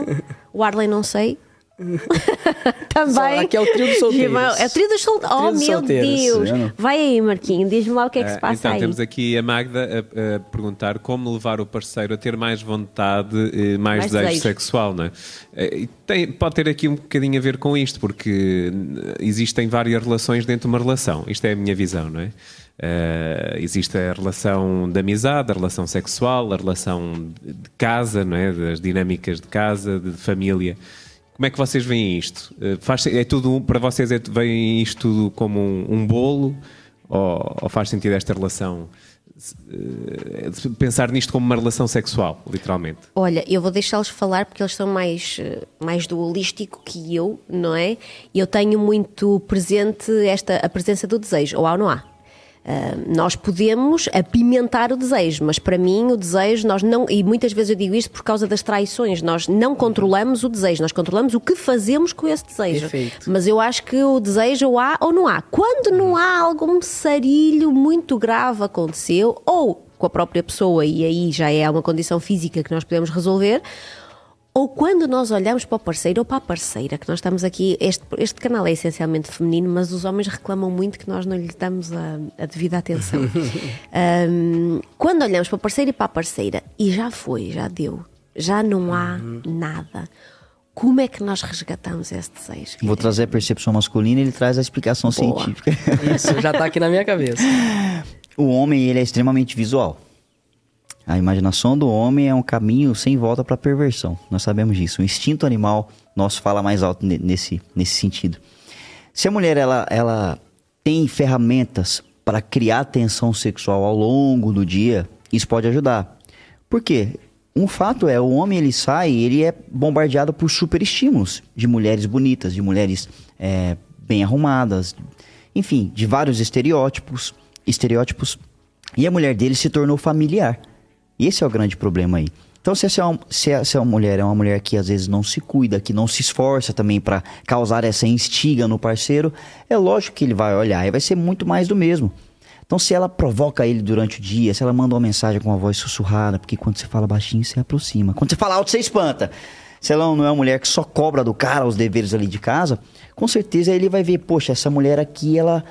O Arley não sei. Também. Só- aqui é o trio dos solteiros. É o trio dos solteiros. Oh, dos meu solteiros. Deus. Vai aí, Marquinho, diz-me lá o que é que se Ah, passa então, aí. temos aqui a Magda a, a perguntar como levar o parceiro a ter mais vontade, eh, mais, Mais desejo, desejo. sexual, não é? Eh, e tem- pode ter aqui um bocadinho a ver com isto, porque eh, existem várias relações dentro de uma relação. Isto é a minha visão, não é? Eh, existe a relação de amizade, a relação sexual, a relação de de casa, não é? Das dinâmicas de casa, de família. Como é que vocês veem isto? Eh, faz- é tudo para vocês é, veem isto tudo como um, um bolo ou, ou faz sentido esta relação eh, pensar nisto como uma relação sexual, literalmente? Olha, eu vou deixá-los falar porque eles são mais, eh, mais do holístico que eu, não é? E eu tenho muito presente esta, a presença do desejo, ou há ou não há. Ah, nós podemos apimentar o desejo, mas para mim o desejo, nós não, e muitas vezes eu digo isto por causa das traições, nós não controlamos o desejo, nós controlamos o que fazemos com esse desejo. Perfeito. Mas eu acho que o desejo há ou não há. Quando não há algum sarilho muito grave aconteceu, ou com a própria pessoa, e aí já é uma condição física que nós podemos resolver, ou quando nós olhamos para o parceiro ou para a parceira, que nós estamos aqui, este, este canal é essencialmente feminino, mas os homens reclamam muito que nós não lhe damos a, a devida atenção. Ahm, quando olhamos para o parceiro e para a parceira, e já foi, já deu, já não há nada, como é que nós resgatamos esse desejo? Vou trazer a percepção masculina e ele traz a explicação Boa. científica. Isso já tá aqui na minha cabeça. O homem, ele é extremamente visual. A imaginação do homem é um caminho sem volta para a perversão. Nós sabemos disso. O instinto animal nosso fala mais alto ne- nesse, nesse sentido. Se a mulher ela, ela tem ferramentas para criar tensão sexual ao longo do dia, isso pode ajudar. Por quê? Um fato é, o homem ele sai, ele é bombardeado por superestímulos de mulheres bonitas, de mulheres é, bem arrumadas, enfim, de vários estereótipos, estereótipos. E a mulher dele se tornou familiar. Esse é o grande problema aí. Então, se essa, é uma, se essa é mulher é uma mulher que às vezes não se cuida, que não se esforça também para causar essa instiga no parceiro, é lógico que ele vai olhar e vai ser muito mais do mesmo. Então, se ela provoca ele durante o dia, se ela manda uma mensagem com uma voz sussurrada, porque quando você fala baixinho, você aproxima. Quando você fala alto, você espanta. Se ela não é uma mulher que só cobra do cara os deveres ali de casa, com certeza ele vai ver, poxa, essa mulher aqui, ela,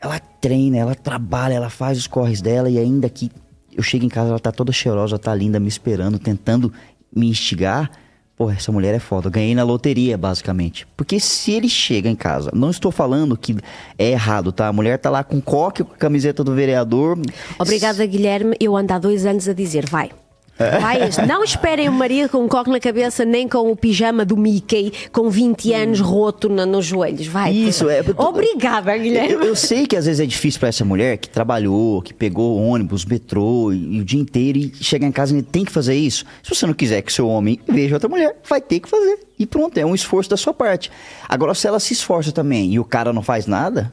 ela treina, ela trabalha, ela faz os corres dela e ainda que eu chego em casa, ela tá toda cheirosa, tá linda, me esperando, tentando me instigar. Pô, essa mulher é foda. Ganhei na loteria, basicamente. Porque se ele chega em casa, não estou falando que é errado, tá? A mulher tá lá com coque, com a camiseta do vereador. Obrigada, Guilherme. Eu ando há dois anos a dizer, vai. Vai, não esperem o marido com um coque na cabeça, nem com o pijama do Mickey, com 20 anos roto na- nos joelhos. Vai. Isso, é- Obrigada, Guilherme. Eu, eu sei que às vezes é difícil pra essa mulher que trabalhou, que pegou ônibus, metrô e, e o dia inteiro e chegar em casa e tem que fazer isso. Se você não quiser que seu homem veja outra mulher, vai ter que fazer. E pronto, é um esforço da sua parte. Agora, se ela se esforça também e o cara não faz nada,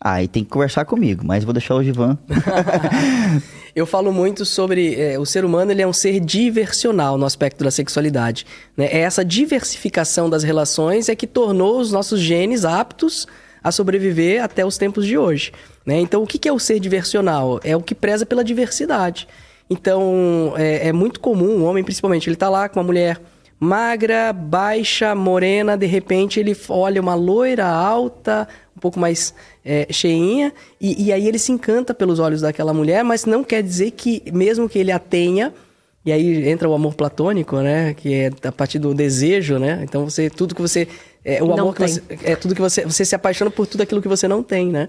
aí tem que conversar comigo. Mas vou deixar o Givan. Eu falo muito sobre é, o ser humano, ele é um ser diversional no aspecto da sexualidade. Né? É essa diversificação das relações é que tornou os nossos genes aptos a sobreviver até os tempos de hoje. Né? Então, o que é o ser diversional? É o que preza pela diversidade. Então, é, é muito comum, o homem principalmente, ele tá lá com uma mulher magra, baixa, morena, de repente ele olha uma loira alta, um pouco mais é, cheinha, e, e aí ele se encanta pelos olhos daquela mulher, mas não quer dizer que, mesmo que ele a tenha, e aí entra o amor platônico, né? Que é a partir do desejo, né? Então você, tudo que você. É, o Não amor que você. É tudo que você. Você se apaixona por tudo aquilo que você não tem, né?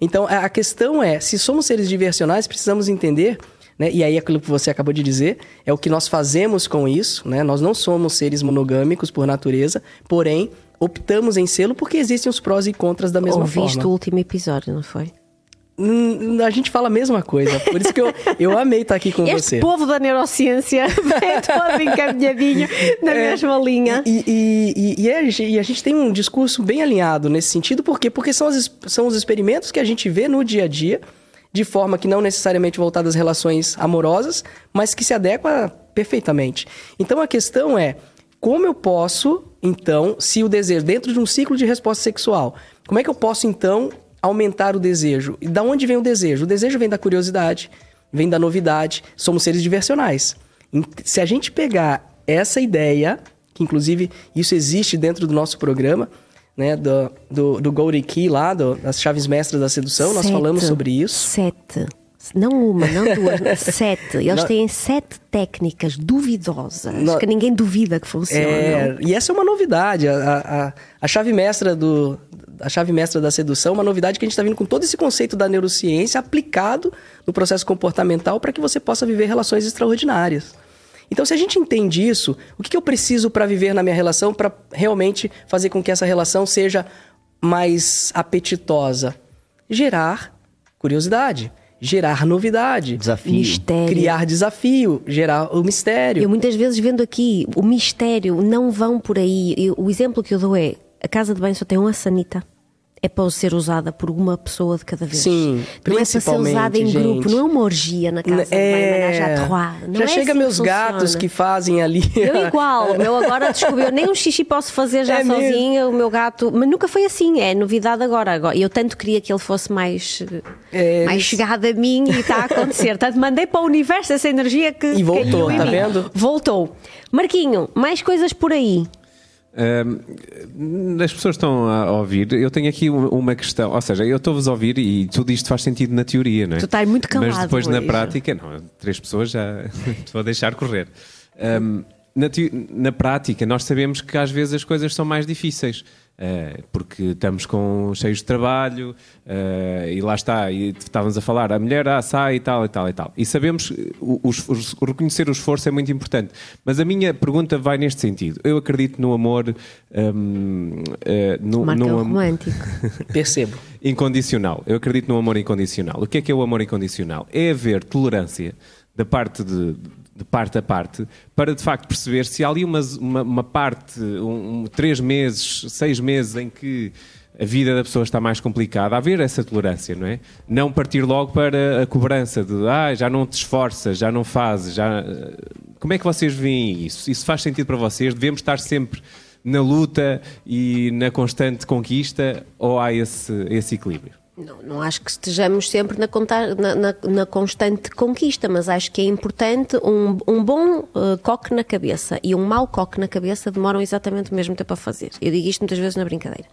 Então a a questão é: se somos seres diversionais, precisamos entender. Né? E aí aquilo que você acabou de dizer é o que nós fazemos com isso, né? Nós não somos seres monogâmicos por natureza, porém optamos em sê-lo porque existem os prós e contras da mesma Ouviste forma. o último episódio, não foi? Hum, A gente fala a mesma coisa. Por isso que eu, eu amei estar aqui com Este você. povo da neurociência é todo encaminhadinho na mesma linha. E, e- e- e a, gente- tem um discurso bem alinhado nesse sentido, por quê? Porque são, as são os experimentos que a gente vê no dia a dia, de forma que não necessariamente voltada às relações amorosas, mas que se adequa perfeitamente. Então a questão é, como eu posso, então, se o desejo, dentro de um ciclo de resposta sexual, como é que eu posso, então, aumentar o desejo? E da onde vem o desejo? O desejo vem da curiosidade, vem da novidade, somos seres diversionais. Se a gente pegar essa ideia, que inclusive isso existe dentro do nosso programa, né, do, do, do Golden Key lá, do- das chaves mestras da sedução, nós falamos sobre isso. Sete. Não uma, não duas, sete. Eles Não- têm sete técnicas duvidosas Não- que ninguém duvida que funcionam. É, e essa é uma novidade. A, a, a- chave mestra do. A chave mestra da sedução é uma novidade que a gente está vindo com todo esse conceito da neurociência aplicado no processo comportamental para que você possa viver relações extraordinárias. Então, se a gente entende isso, o que, que eu preciso para viver na minha relação para realmente fazer com que essa relação seja mais apetitosa? Gerar curiosidade, gerar novidade, Desafio. Mistério. criar desafio, gerar o mistério. Eu muitas vezes vendo aqui o mistério, não vão por aí. Eu- o exemplo que eu dou é: a casa de banho só tem uma sanita. É para ser usada por uma pessoa de cada vez. Sim, não é para ser usada em gente. grupo, não é uma orgia na casa de banho, menage à trois. Não já é chega assim meus que gatos que fazem ali. Eu igual, o meu agora descobriu, nem um xixi posso fazer já É mesmo? sozinha, o meu gato, mas nunca foi assim, é novidade agora. agora. Eu tanto queria que ele fosse mais, É, mais chegado a mim e está a acontecer. Tanto mandei para o universo essa energia que E voltou, tá vendo? Voltou. Marquinho, mais coisas por aí. Ahm, as pessoas estão a ouvir. Eu tenho aqui uma questão, ou seja, eu estou-vos a ouvir e tudo isto faz sentido na teoria, não é? Tu estás muito calado Mas depois na prática, não, três pessoas já te vou deixar correr. Ahm, na, na prática, nós sabemos que às vezes as coisas são mais difíceis. Eh, porque estamos com cheios de trabalho eh, e lá está, e estávamos a falar, a mulher ah, sai e tal e tal e tal. E sabemos, o, o o reconhecer o esforço é muito importante. Mas a minha pergunta vai neste sentido. Eu acredito no amor. hum, eh, no, um am- romântico. Percebo. Incondicional. Eu acredito no amor incondicional. O que é que é o amor incondicional? É haver tolerância da parte de, de parte a parte para de facto perceber se há ali uma, uma, uma parte, um, três meses, seis meses em que a vida da pessoa está mais complicada, haver essa tolerância, não é? Não partir logo para a cobrança de ah, já não te esforças, já não fazes, já. Como é que vocês veem isso? Isso faz sentido para vocês? Devemos estar sempre na luta e na constante conquista ou há esse, esse equilíbrio? Não, não acho que estejamos sempre na, conta- na- na- na constante conquista, mas acho que é importante um, um bom eh, coque na cabeça e um mau coque na cabeça demoram exatamente o mesmo tempo a fazer. Eu digo isto muitas vezes na brincadeira.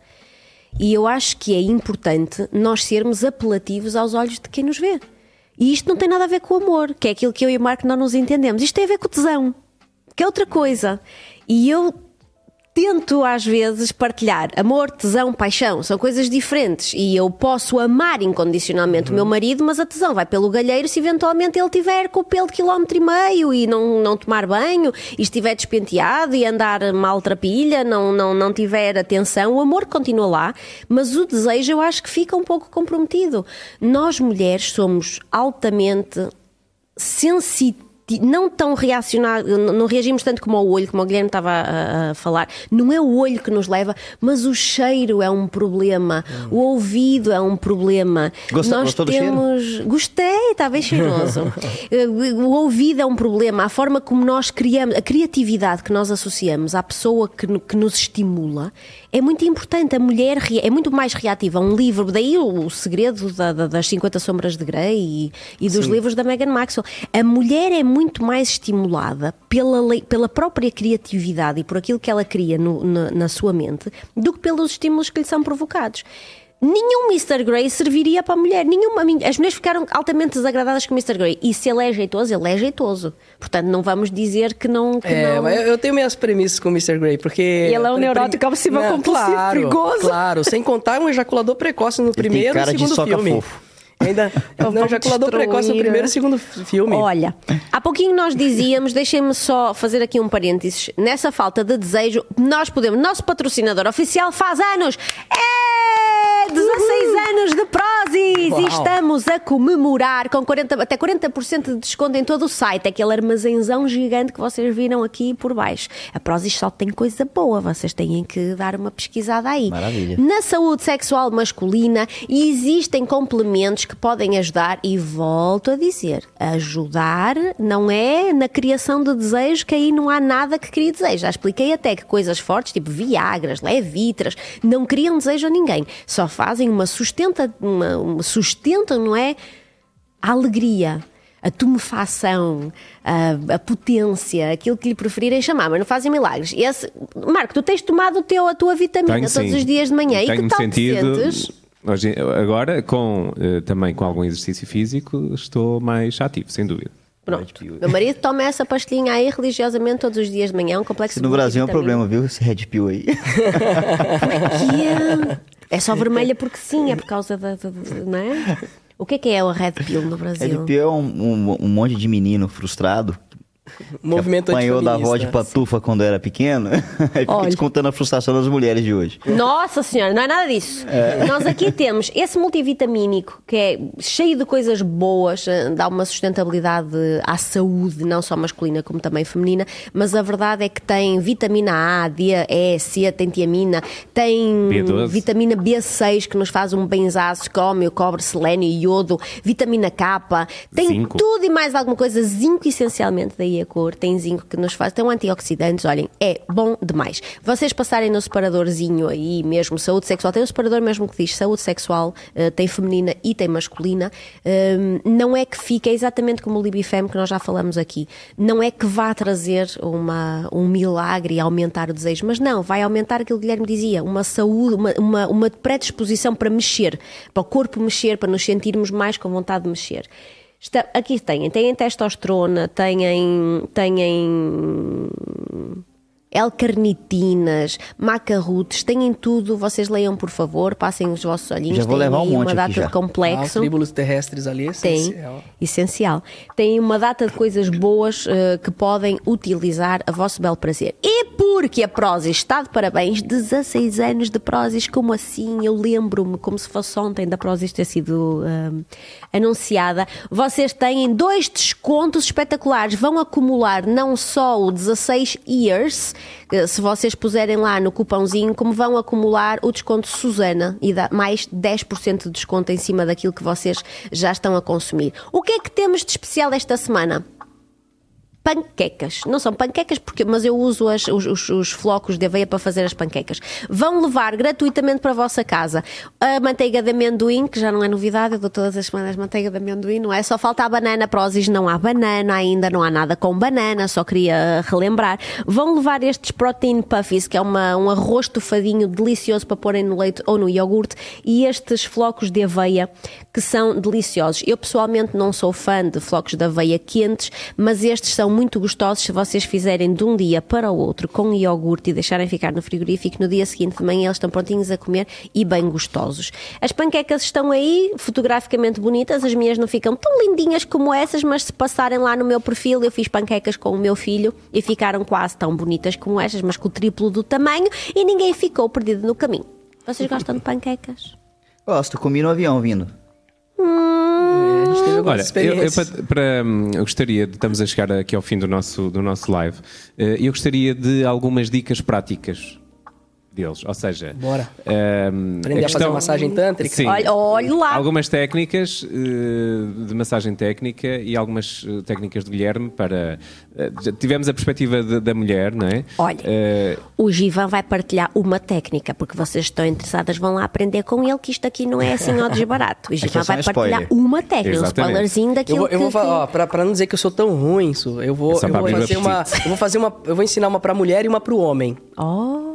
E eu acho que é importante nós sermos apelativos aos olhos de quem nos vê. E isto não tem nada a ver com o amor, que é aquilo que eu e o Marco não nos entendemos. Isto tem a ver com o tesão, que é outra coisa. E eu tento às vezes partilhar amor, tesão, paixão, são coisas diferentes. E eu posso amar incondicionalmente o meu marido, mas a tesão vai pelo galheiro se eventualmente ele tiver com o pelo de quilómetro e meio e não, não tomar banho e estiver despenteado e andar maltrapilha, não, não, não tiver atenção, o amor continua lá, mas o desejo eu acho que fica um pouco comprometido. Nós mulheres somos altamente sensitivos não tão reacionado, não reagimos tanto como o olho, como o Guilherme estava a, a falar. Não é o olho que nos leva, mas o cheiro é um problema, o ouvido é um problema. Gosta- Nós gostou do cheiro? temos. Gostei, está bem cheiroso. Eh, o ouvido é um problema, a forma como nós criamos, a criatividade que nós associamos à pessoa que, que nos estimula é muito importante. A mulher é muito mais reativa a um livro, daí o, segredo da- da- das 50 Sombras de Grey e, e dos livros da Meghan Maxwell. A mulher é muito mais estimulada pela, lei- pela própria criatividade e por aquilo que ela cria no- na, na sua mente do que pelos estímulos que lhe são provocados. Nenhum Mr. Grey serviria para a mulher. Nenhuma, as mulheres ficaram altamente desagradadas com o Mr. Grey. E se ele é jeitoso, ele é jeitoso. Portanto, não vamos dizer que não. Que É, não... eu- eu tenho minhas premissas com o Mr. Grey, porque... E ele é um neurótico obsessivo compulsivo, claro, perigoso. Claro, sem contar um ejaculador precoce no primeiro cara e de segundo filme. fofo. Ainda, não, Vamos ejaculador precoce no primeiro e segundo filme. Olha, há pouquinho nós dizíamos, deixem-me só fazer aqui um parênteses, nessa falta de desejo, nós podemos, nosso patrocinador oficial faz anos! É! 16 anos de Prozis! Uau. E estamos a comemorar com 40, até 40% de desconto em todo o site. Aquele armazenzão gigante que vocês viram aqui por baixo. A Prozis só tem coisa boa, vocês têm que dar uma pesquisada aí. Maravilha. Na saúde sexual masculina existem complementos que podem ajudar e volto a dizer, ajudar não é na criação de desejo que aí não há nada que crie desejo. Já expliquei até que coisas fortes, tipo Viagras, Levitras, não criam desejo a ninguém. Só fazem uma sustenta, uma, uma sustentam, não é? A alegria. A tumefação, a, a potência, aquilo que lhe preferirem chamar, mas não fazem milagres. Esse, Marco, tu tens tomado o teu, a tua vitamina Tenho, todos sim. os dias de manhã e Tenho que tal sentido, te sentes? Hoje- agora, com, eh, também com algum exercício físico, estou mais ativo, sem dúvida. Pronto. Meu marido toma essa pastilhinha aí religiosamente todos os dias de manhã, um complexo no de Brasil é um problema, viu? Esse Red Pill aí. Que é, é só vermelha porque sim, é por causa da. da- da- não é? O que é que é o Red Pill no Brasil? Red Pill é um, um, um monte de menino frustrado. Movimento apanhou da avó de patufa quando era pequeno. Aí fica Olha. descontando a frustração das mulheres de hoje. Nossa senhora, não é nada disso. Nós aqui temos esse multivitamínico que é cheio de coisas boas, eh, dá uma sustentabilidade à saúde, não só masculina como também feminina, mas a verdade é que tem vitamina A, D, E, C, tem tiamina, tem B12. vitamina B6 que nos faz um benzaço, crômio, cobre, selênio, iodo, vitamina K, tem Zinco. tudo e mais alguma coisa, zinco essencialmente, daí a cor, tem zinco que nos faz, tem antioxidantes, olhem, é bom demais. Vocês passarem no separadorzinho aí mesmo, saúde sexual, tem um separador mesmo que diz saúde sexual, eh, tem feminina e tem masculina, Hum, não é que fica exatamente como o Libifem que nós já falamos aqui, não é que vá trazer uma, um milagre e aumentar o desejo, mas não, vai aumentar aquilo que o Guilherme dizia, uma saúde, uma, uma, uma predisposição para mexer, para o corpo mexer, para nos sentirmos mais com vontade de mexer. Está- aqui têm, têm testosterona, têm, têm L-carnitinas, macarrutes, têm tudo. Vocês leiam, por favor, passem os vossos olhinhos. Já vou levar um monte uma aqui data já. de complexo. Ah, tríbulos terrestres ali, Tem, essencial. essencial. Tem uma data de coisas boas eh, que podem utilizar a vosso belo prazer. E porque a Prozis está de parabéns, 16 anos de Prozis, como assim? Eu lembro-me, como se fosse ontem, da Prozis ter sido ahm, anunciada. Vocês têm dois descontos espetaculares. Vão acumular não só o 16 Years, se vocês puserem lá no cupãozinho, como vão acumular o desconto Susana e dá mais 10% de desconto em cima daquilo que vocês já estão a consumir. O que é que temos de especial esta semana? Panquecas. Não são panquecas, porque, mas eu uso as- os, os- os flocos de aveia para fazer as panquecas. Vão levar gratuitamente para a vossa casa a manteiga de amendoim, que já não é novidade, eu dou todas as semanas manteiga de amendoim, não é? Só falta a banana, Prozis não há banana ainda, não há nada com banana, só queria relembrar. Vão levar estes protein puffies, que é uma, um arroz tufadinho delicioso para porem no leite ou no iogurte, e estes flocos de aveia, que são deliciosos. Eu pessoalmente não sou fã de flocos de aveia quentes, mas estes são muito gostosos se vocês fizerem de um dia para o outro com iogurte e deixarem ficar no frigorífico. No dia seguinte de manhã eles estão prontinhos a comer e bem gostosos. As panquecas estão aí, fotograficamente bonitas. As minhas não ficam tão lindinhas como essas, mas se passarem lá no meu perfil, eu fiz panquecas com o meu filho e ficaram quase tão bonitas como estas, mas com o triplo do tamanho e ninguém ficou perdido no caminho. Vocês gostam de panquecas? Gosto, comi no avião vindo. É, a gente teve algumas Olha, eu, eu, para, para, hum, eu gostaria, de, estamos a chegar aqui ao fim do nosso, do nosso live, eh, eu gostaria de algumas dicas práticas deles, ou seja... Bora. hum, Aprender a fazer massagem tântrica? Sim. Olha, olhe lá. Algumas técnicas eh, de massagem técnica e algumas eh, técnicas de Guilherme para... já tivemos a perspectiva de- da mulher, não é? Olha. Eh, O Givan vai partilhar uma técnica, porque vocês estão interessadas, vão lá aprender com ele, que isto aqui não é assim ao desbarato. O Givan é vai um partilhar spoiler. uma técnica, um Exatamente. spoilerzinho Eu daquilo vou, eu vou que... falar, ó, pra, pra não dizer que eu sou tão ruim, isso, eu vou, É eu vou o fazer uma, eu vou fazer uma, eu vou ensinar uma pra mulher e uma pro homem.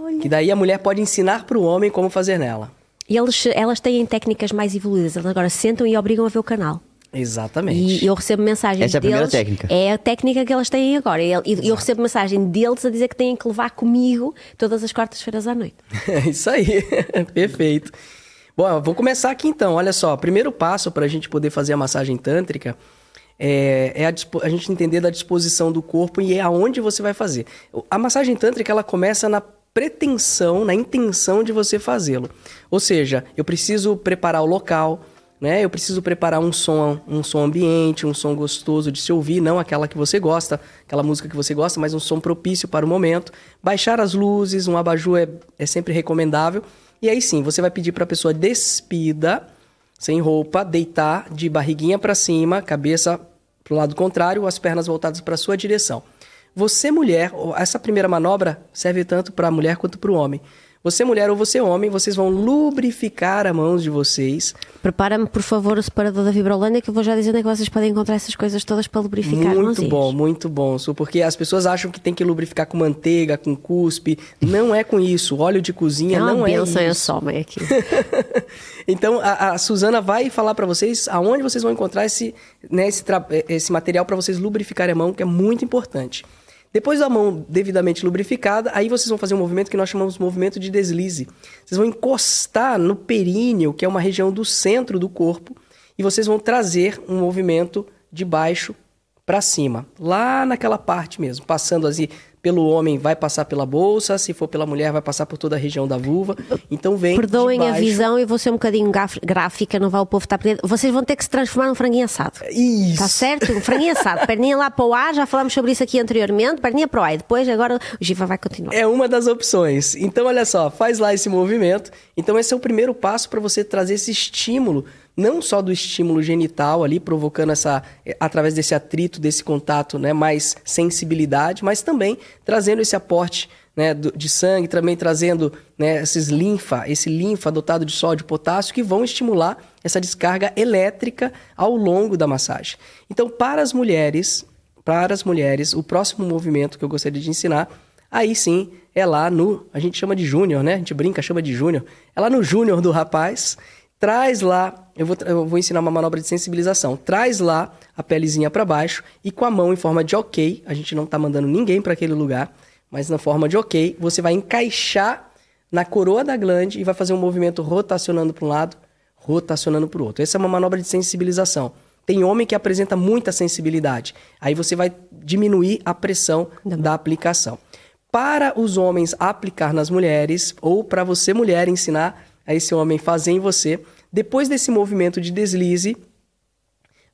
Olha... Que daí a mulher pode ensinar pro homem como fazer nela. E eles, elas têm técnicas mais evoluídas, elas agora sentam e obrigam a ver o canal. Exatamente. E eu recebo mensagens Essa é a primeira deles. técnica. É a técnica que elas têm agora. E eu- eu recebo mensagem deles a dizer que têm que levar comigo todas as quartas-feiras à noite. É isso aí, perfeito. Bom, eu vou começar aqui então. Olha só, primeiro passo para a gente poder fazer a massagem tântrica é, é a, a gente entender da disposição do corpo e é aonde você vai fazer. A massagem tântrica ela começa na pretensão, na intenção de você fazê-lo. Ou seja, eu preciso preparar o local, né? Eu preciso preparar um som, um som ambiente, um som gostoso de se ouvir, não aquela que você gosta, aquela música que você gosta, mas um som propício para o momento. Baixar as luzes, um abajur é, é sempre recomendável. E aí sim, você vai pedir para a pessoa despida, sem roupa, deitar de barriguinha para cima, cabeça para o lado contrário, as pernas voltadas para a sua direção. Você, mulher, essa primeira manobra serve tanto para a mulher quanto para o homem. Você, mulher ou você, homem, vocês vão lubrificar as mãos de vocês. Prepara-me, por favor, o separador da Vibrolândia, que eu vou já dizendo que vocês podem encontrar essas coisas todas para lubrificar Muito bom, muito bom. Porque as pessoas acham que tem que lubrificar com manteiga, com cuspe. Não é com isso. Óleo de cozinha é não é isso. É só, mãe, aqui. então, a, a, Suzana vai falar para vocês aonde vocês vão encontrar esse, né, esse, esse material para vocês lubrificarem a mão, que é muito importante. Depois da mão devidamente lubrificada, aí vocês vão fazer um movimento que nós chamamos de movimento de deslize. Vocês vão encostar no períneo, que é uma região do centro do corpo, e vocês vão trazer um movimento de baixo para cima, lá naquela parte mesmo, passando assim pelo homem vai passar pela bolsa, se for pela mulher vai passar por toda a região da vulva. Então vem Perdoem a visão e vou ser um bocadinho gráfica, não vai o povo estar perdendo. Vocês vão ter que se transformar num franguinho assado. Isso. Está certo? Um franguinho assado. Perninha lá para o ar, já falámos sobre isso aqui anteriormente, perninha para o ar. Depois agora o Giva vai continuar. É uma das opções. Então olha só, faz lá esse movimento. Então esse é o primeiro passo para você trazer esse estímulo não só do estímulo genital ali, provocando essa, através desse atrito, desse contato, né, mais sensibilidade, mas também trazendo esse aporte né, de sangue, também trazendo né, esses linfa, esse linfa dotado de sódio e potássio que vão estimular essa descarga elétrica ao longo da massagem. Então, para as mulheres, para as mulheres, o próximo movimento que eu gostaria de ensinar, aí sim é lá no, a gente chama de júnior, né? A gente brinca, chama de júnior. É lá no júnior do rapaz, traz lá, eu vou, eu vou ensinar uma manobra de sensibilização, traz lá a pelezinha para baixo e com a mão em forma de ok, a gente não está mandando ninguém para aquele lugar, mas na forma de ok, você vai encaixar na coroa da glande e vai fazer um movimento rotacionando para um lado, rotacionando para o outro. Essa é uma manobra de sensibilização. Tem homem que apresenta muita sensibilidade. Aí você vai diminuir a pressão da aplicação. Para os homens aplicar nas mulheres, ou para você, mulher, ensinar a esse homem fazer em você, depois desse movimento de deslize,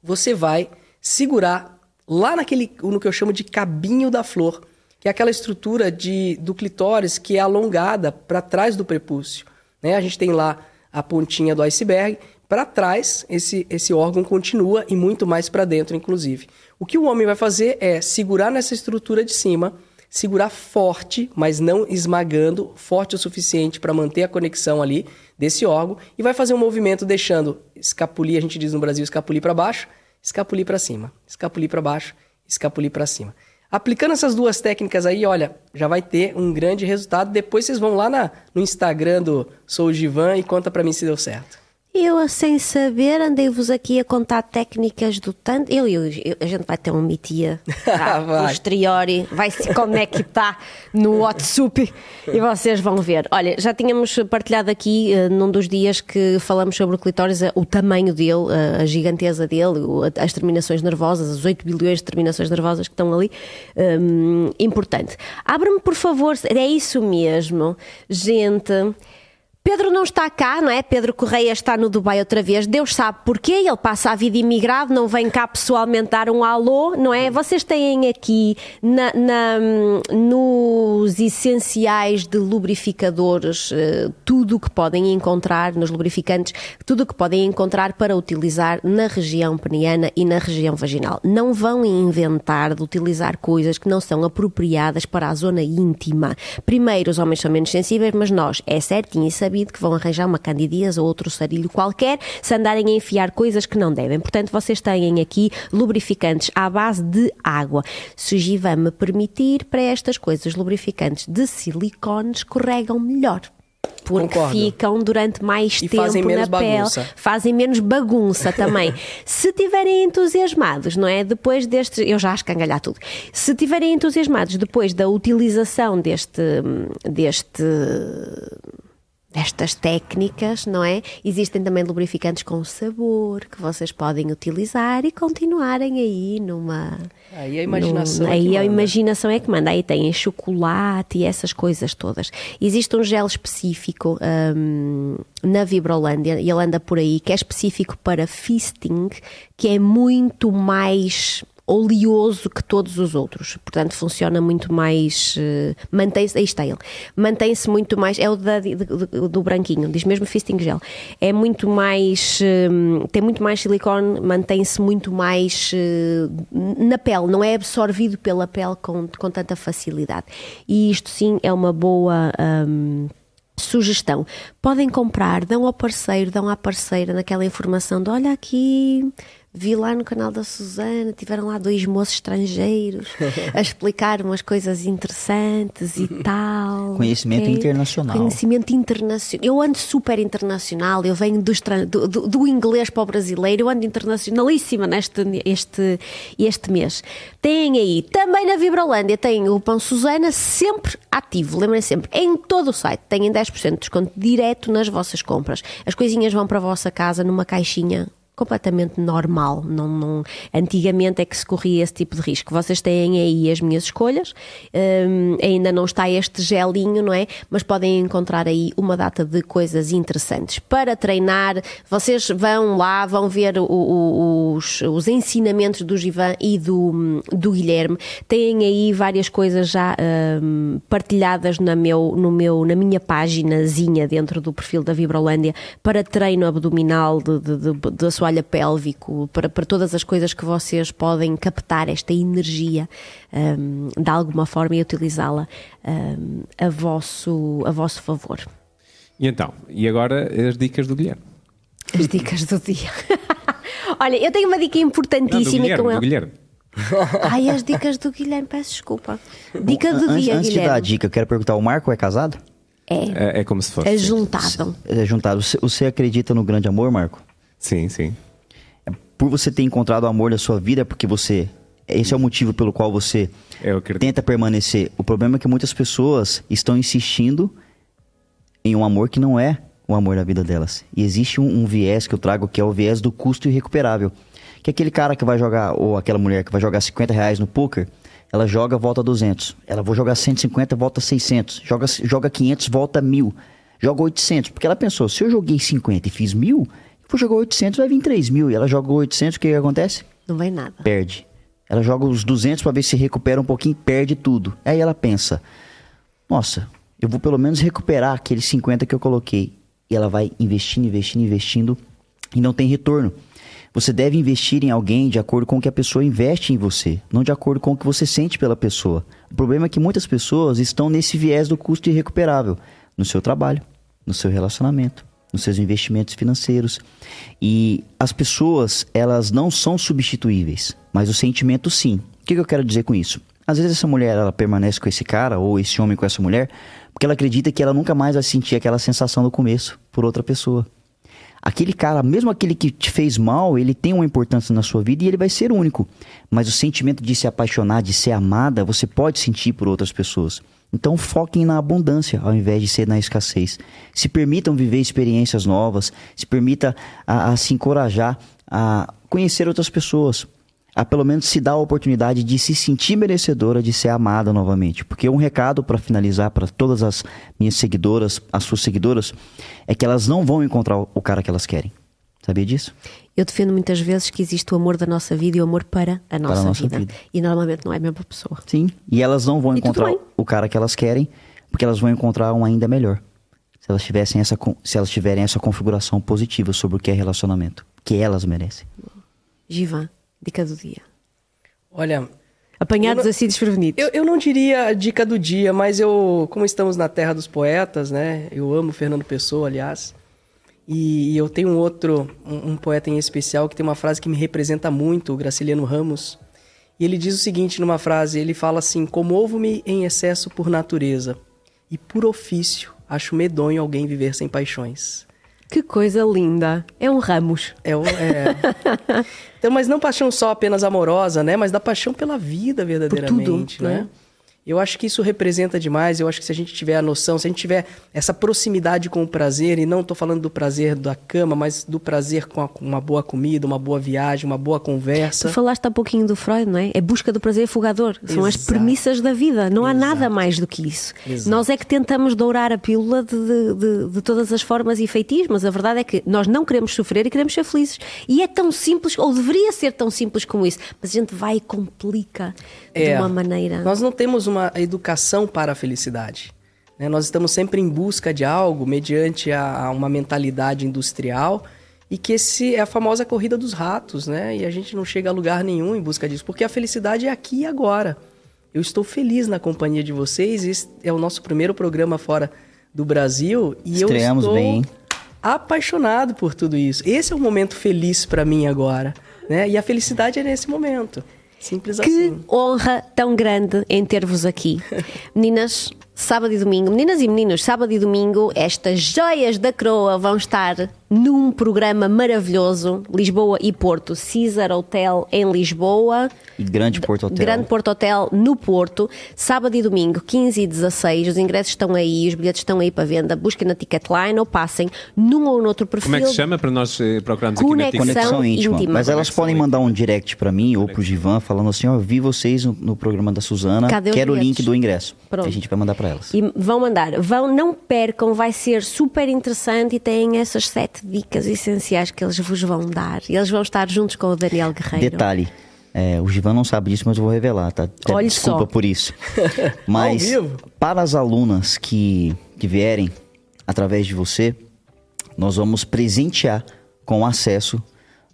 você vai segurar lá naquele, no que eu chamo de cabinho da flor, que é aquela estrutura de, do clitóris que é alongada para trás do prepúcio. Né? A gente tem lá a pontinha do iceberg, para trás esse, esse órgão continua e muito mais para dentro, inclusive. O que o homem vai fazer é segurar nessa estrutura de cima, segurar forte, mas não esmagando, forte o suficiente para manter a conexão ali desse órgão e vai fazer um movimento deixando escapulir, a gente diz no Brasil escapulir para baixo, escapulir para cima, escapulir para baixo, escapulir para cima. Aplicando essas duas técnicas aí, olha, já vai ter um grande resultado. Depois vocês vão lá na, no Instagram do Sou Givan e conta para mim se deu certo. Eu, sem saber, andei-vos aqui a contar técnicas do tanto. Eu, eu, eu, a gente vai ter uma mitia tá? posteriori, vai se conectar no WhatsApp e vocês vão ver. Olha, já tínhamos partilhado aqui uh, num dos dias que falamos sobre o clitóris, uh, o tamanho dele, uh, a giganteza dele, as terminações nervosas, as 8 bilhões de terminações nervosas que estão ali. Um, importante. Abra-me, por favor, é isso mesmo, gente. Pedro não está cá, não é? Pedro Correia está no Dubai outra vez. Deus sabe porquê. Ele passa a vida imigrado, não vem cá pessoalmente dar um alô, não é? Vocês têm aqui na, na, nos essenciais de lubrificadores uh, tudo o que podem encontrar nos lubrificantes, tudo o que podem encontrar para utilizar na região peniana e na região vaginal. Não vão inventar de utilizar coisas que não são apropriadas para a zona íntima. Primeiro, os homens são menos sensíveis, mas nós, é certinho e sabido que vão arranjar uma candidíase ou outro sarilho qualquer se andarem a enfiar coisas que não devem. Portanto, vocês têm aqui lubrificantes à base de água. Se Giva me permitir, para estas coisas, lubrificantes de silicone escorregam melhor porque Concordo. ficam durante mais e tempo na bagunça. pele, fazem menos bagunça também. Se tiverem entusiasmados, não é? Depois deste, eu já escangalhar tudo. Se tiverem entusiasmados depois da utilização deste deste estas técnicas, não é? Existem também lubrificantes com sabor que vocês podem utilizar e continuarem aí numa. Aí a imaginação. num- é que aí a manda. imaginação é que manda. Aí tem chocolate e essas coisas todas. Existe um gel específico hum, na Vibrolândia e ele anda por aí que é específico para fisting, que é muito mais oleoso que todos os outros. Portanto, funciona muito mais. eh, mantém-se. Aí está ele. Mantém-se muito mais. É o da- de- de- do branquinho, diz mesmo fisting gel. É muito mais. hum, tem muito mais silicone, mantém-se muito mais eh, na pele, não é absorvido pela pele com, com tanta facilidade. E isto sim é uma boa. hum, Sugestão. Podem comprar, dão ao parceiro, dão à parceira naquela informação de olha aqui, vi lá no canal da Susana, tiveram lá dois moços estrangeiros a explicar umas coisas interessantes e tal. Conhecimento ok? internacional. Conhecimento internacional. Eu ando super internacional, eu venho do, do- do inglês para o brasileiro, eu ando internacionalíssima neste este, este mês. Tem aí, também na Vibrolândia, tem o Pão Susana sempre ativo, lembrem sempre, em todo o site, têm 10% de desconto direto nas vossas compras. As coisinhas vão para a vossa casa numa caixinha completamente normal. Não, não- antigamente é que se corria esse tipo de risco. Vocês têm aí as minhas escolhas, hum, ainda não está este gelinho, não é? Mas podem encontrar aí uma data de coisas interessantes. Para treinar, vocês vão lá, vão ver o- o- os, os ensinamentos do Givan e do, do Guilherme. Têm aí várias coisas já hum, partilhadas na, meu, no meu, na minha paginazinha dentro do perfil da Vibrolândia para treino abdominal de, de, assoalho pélvico, para, para todas as coisas que vocês podem captar esta energia hum, de alguma forma e utilizá-la hum, a, vosso, a vosso favor. E então, e agora as dicas do Guilherme. As dicas do dia. Olha, eu tenho uma dica Não, do importantíssima Guilherme, com do ele. Guilherme. Ai, as dicas do Guilherme, peço desculpa. Dica do Antes, dia, antes de dar a Guilherme. dica, quero perguntar: o Marco é casado? É, É, é como se fosse. é juntado. É juntado. Você, você acredita no grande amor, Marco? Sim, sim. Por você ter encontrado o amor da sua vida, é porque você. Esse é o motivo pelo qual você Eu acredito. tenta permanecer. O problema é que muitas pessoas estão insistindo em um amor que não é o amor da vida delas. E existe um, um viés que eu trago que é o viés do custo irrecuperável. Que é aquele cara que vai jogar, ou aquela mulher que vai jogar 50 reais no poker, ela joga, volta 200. Ela vou jogar 150, volta 600. Joga, joga 500, volta 1000. Joga 800. Porque ela pensou, se eu joguei 50 e fiz 1000, eu vou jogar 800, vai vir 3 mil. E ela joga 800, o que, que acontece? Não vem nada. perde. Ela joga os 200 para ver se recupera um pouquinho, perde tudo. Aí ela pensa: "Nossa, eu vou pelo menos recuperar aqueles 50 que eu coloquei". E ela vai investindo, investindo, investindo e não tem retorno. Você deve investir em alguém de acordo com o que a pessoa investe em você, não de acordo com o que você sente pela pessoa. O problema é que muitas pessoas estão nesse viés do custo irrecuperável no seu trabalho, no seu relacionamento, nos seus investimentos financeiros. E as pessoas, elas não são substituíveis, mas o sentimento sim. O que eu quero dizer com isso? Às vezes essa mulher ela permanece com esse cara ou esse homem com essa mulher porque ela acredita que ela nunca mais vai sentir aquela sensação do começo por outra pessoa. Aquele cara, mesmo aquele que te fez mal, ele tem uma importância na sua vida e ele vai ser único. Mas o sentimento de se apaixonar, de ser amada, você pode sentir por outras pessoas. Então foquem na abundância ao invés de ser na escassez. Se permitam viver experiências novas, se permita a, a se encorajar a conhecer outras pessoas, a pelo menos se dar a oportunidade de se sentir merecedora de ser amada novamente. Porque um recado para finalizar para todas as minhas seguidoras, as suas seguidoras, é que elas não vão encontrar o cara que elas querem. Sabia disso? Eu defendo muitas vezes que existe o amor da nossa vida e o amor para a nossa, nossa vida. vida. E normalmente não é a mesma pessoa. Sim. E elas não vão E encontrar o cara que elas querem, porque elas vão encontrar um ainda melhor. Se elas tivessem essa se elas tiverem essa configuração positiva sobre o que é relacionamento, que elas merecem. Givan, dica do dia. Olha, Apanhados Eu não- assim desprevenidos. eu, eu não diria a dica do dia, mas eu, como estamos na terra dos poetas, né? Eu amo Fernando Pessoa, aliás. E, eu tenho um outro, um, um poeta em especial que tem uma frase que me representa muito, o Graciliano Ramos. E ele diz o seguinte numa frase, ele fala assim: "Comovo-me em excesso por natureza e por ofício acho medonho alguém viver sem paixões." Que coisa linda. É um Ramos. É, é. Então, mas não paixão só apenas amorosa, né? Mas da paixão pela vida verdadeiramente, né? né? Eu acho que isso representa demais. Eu acho que se a gente tiver a noção, se a gente tiver essa proximidade com o prazer, e não estou falando do prazer da cama, mas do prazer com, a, uma boa comida, uma boa viagem, uma boa conversa. Tu falaste há pouquinho do Freud, não é? É busca do prazer fugador. São Exato. as premissas da vida. Não há Exato. nada mais do que isso. Exato. Nós é que tentamos dourar a pílula de, de, de, de todas as formas e feitios, mas a verdade é que nós não queremos sofrer e queremos ser felizes. E é tão simples, ou deveria ser tão simples como isso, mas a gente vai e complica é, de uma maneira. Nós não temos uma educação para a felicidade. Né? Nós estamos sempre em busca de algo mediante a, a uma mentalidade industrial e que esse é a famosa corrida dos ratos, né? E a gente não chega a lugar nenhum em busca disso, porque a felicidade é aqui e agora. Eu estou feliz na companhia de vocês. Esse é o nosso primeiro programa fora do Brasil e Estreamos eu estou bem. apaixonado por tudo isso. Esse é o momento feliz para mim agora, né? E a felicidade é nesse momento. Simples que assim. Honra tão grande em ter-vos aqui. Meninas, sábado e domingo, meninas e meninos, sábado e domingo, estas joias da coroa vão estar num programa maravilhoso, Lisboa e Porto, Caesar Hotel em Lisboa. E Grande Porto Hotel. Grande Porto Hotel no Porto, sábado e domingo, 15 e 16. Os ingressos estão aí, os bilhetes estão aí para venda. Busquem na Ticketline ou passem num ou noutro perfil. Como é que se chama para nós eh, procurarmos Conexão aqui na Conexão íntima. íntima. Mas elas podem mandar um direct para mim ou pro Givan falando assim, ó, oh, vi vocês no, no, programa da Suzana, Cadê quero o link do ingresso. Pronto. a gente vai mandar para elas. E vão mandar. Vão, não percam, vai ser super interessante e têm essas sete dicas essenciais que eles vos vão dar. E eles vão estar juntos com o Daniel Guerreiro. Detalhe. É, o Givan não sabe disso, mas eu vou revelar, tá? Olha Desculpa só. por isso. Mas para as alunas que, que vierem através de você, nós vamos presentear com acesso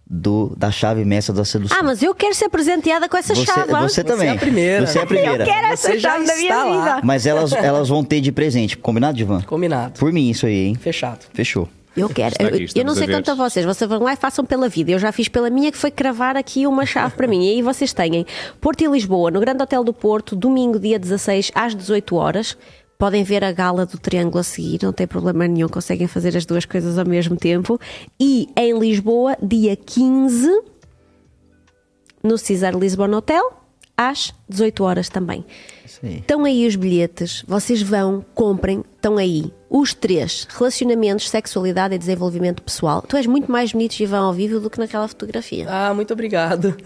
do, da chave mestra da sedução. Ah, mas eu quero ser presenteada com essa você, chave. Você também. Você é a primeira. Você é a primeira. Eu quero essa você chave da minha lá. vida. Mas elas, elas vão ter de presente. Combinado, Divan? Combinado. Por mim, isso aí, hein? Fechado. Fechou. Eu quero. Aqui, eu, não sei quanto a vocês. Vocês vão lá e façam pela vida. Eu já fiz pela minha, que foi cravar aqui uma chave para mim. E aí vocês têm Porto e Lisboa, no Grande Hotel do Porto, domingo, dia 16, às 18 horas. Podem ver a gala do Triângulo a seguir, não tem problema nenhum, conseguem fazer as duas coisas ao mesmo tempo. E em Lisboa, dia 15, no Cesar Lisbon Hotel, às 18 horas também. Estão aí os bilhetes, vocês vão, comprem, estão aí os três: relacionamentos, sexualidade e desenvolvimento pessoal. Tu és muito mais bonito, Givão, ao vivo do que naquela fotografia. Ah, muito obrigado.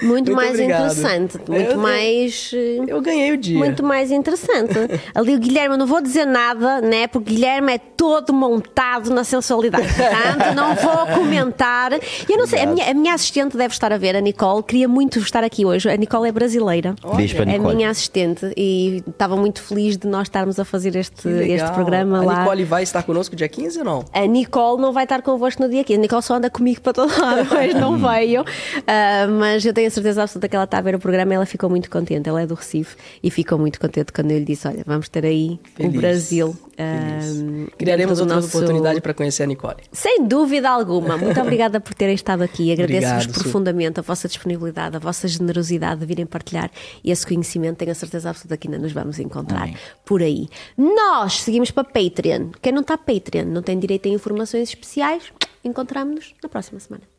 Muito, muito mais obrigado. interessante. Muito eu, mais. Eh, eu ganhei o dia. Muito mais interessante. Ali o Guilherme, eu não vou dizer nada, né? Porque o Guilherme é todo montado na sensualidade. Portanto, não vou comentar. Eu não sei, a minha, a minha, assistente deve estar a ver, a Nicole. Queria muito estar aqui hoje. A Nicole é brasileira. Beijo para a Nicole. É minha assistente e estava muito feliz de nós estarmos a fazer este, este programa a lá. A Nicole vai estar connosco dia 15 ou não? A Nicole não vai estar convosco no dia 15. A Nicole só anda comigo para todo lado, mas não veio. Uh, mas eu tenho a certeza absoluta que ela está a ver o programa e ela ficou muito contente. Ela é do Recife e ficou muito contente quando eu lhe disse: Olha, vamos ter aí Feliz. o Brasil. Uh, Criaremos outra nosso... oportunidade para conhecer a Nicole. Sem dúvida alguma. Muito obrigada por terem estado aqui. Agradeço-vos profundamente a vossa disponibilidade, a vossa generosidade de virem partilhar esse conhecimento. Tenho a certeza absoluta que ainda nos vamos encontrar Amém. por aí. Nós seguimos para Patreon. Quem não está Patreon não tem direito a informações especiais. Encontramos-nos na próxima semana.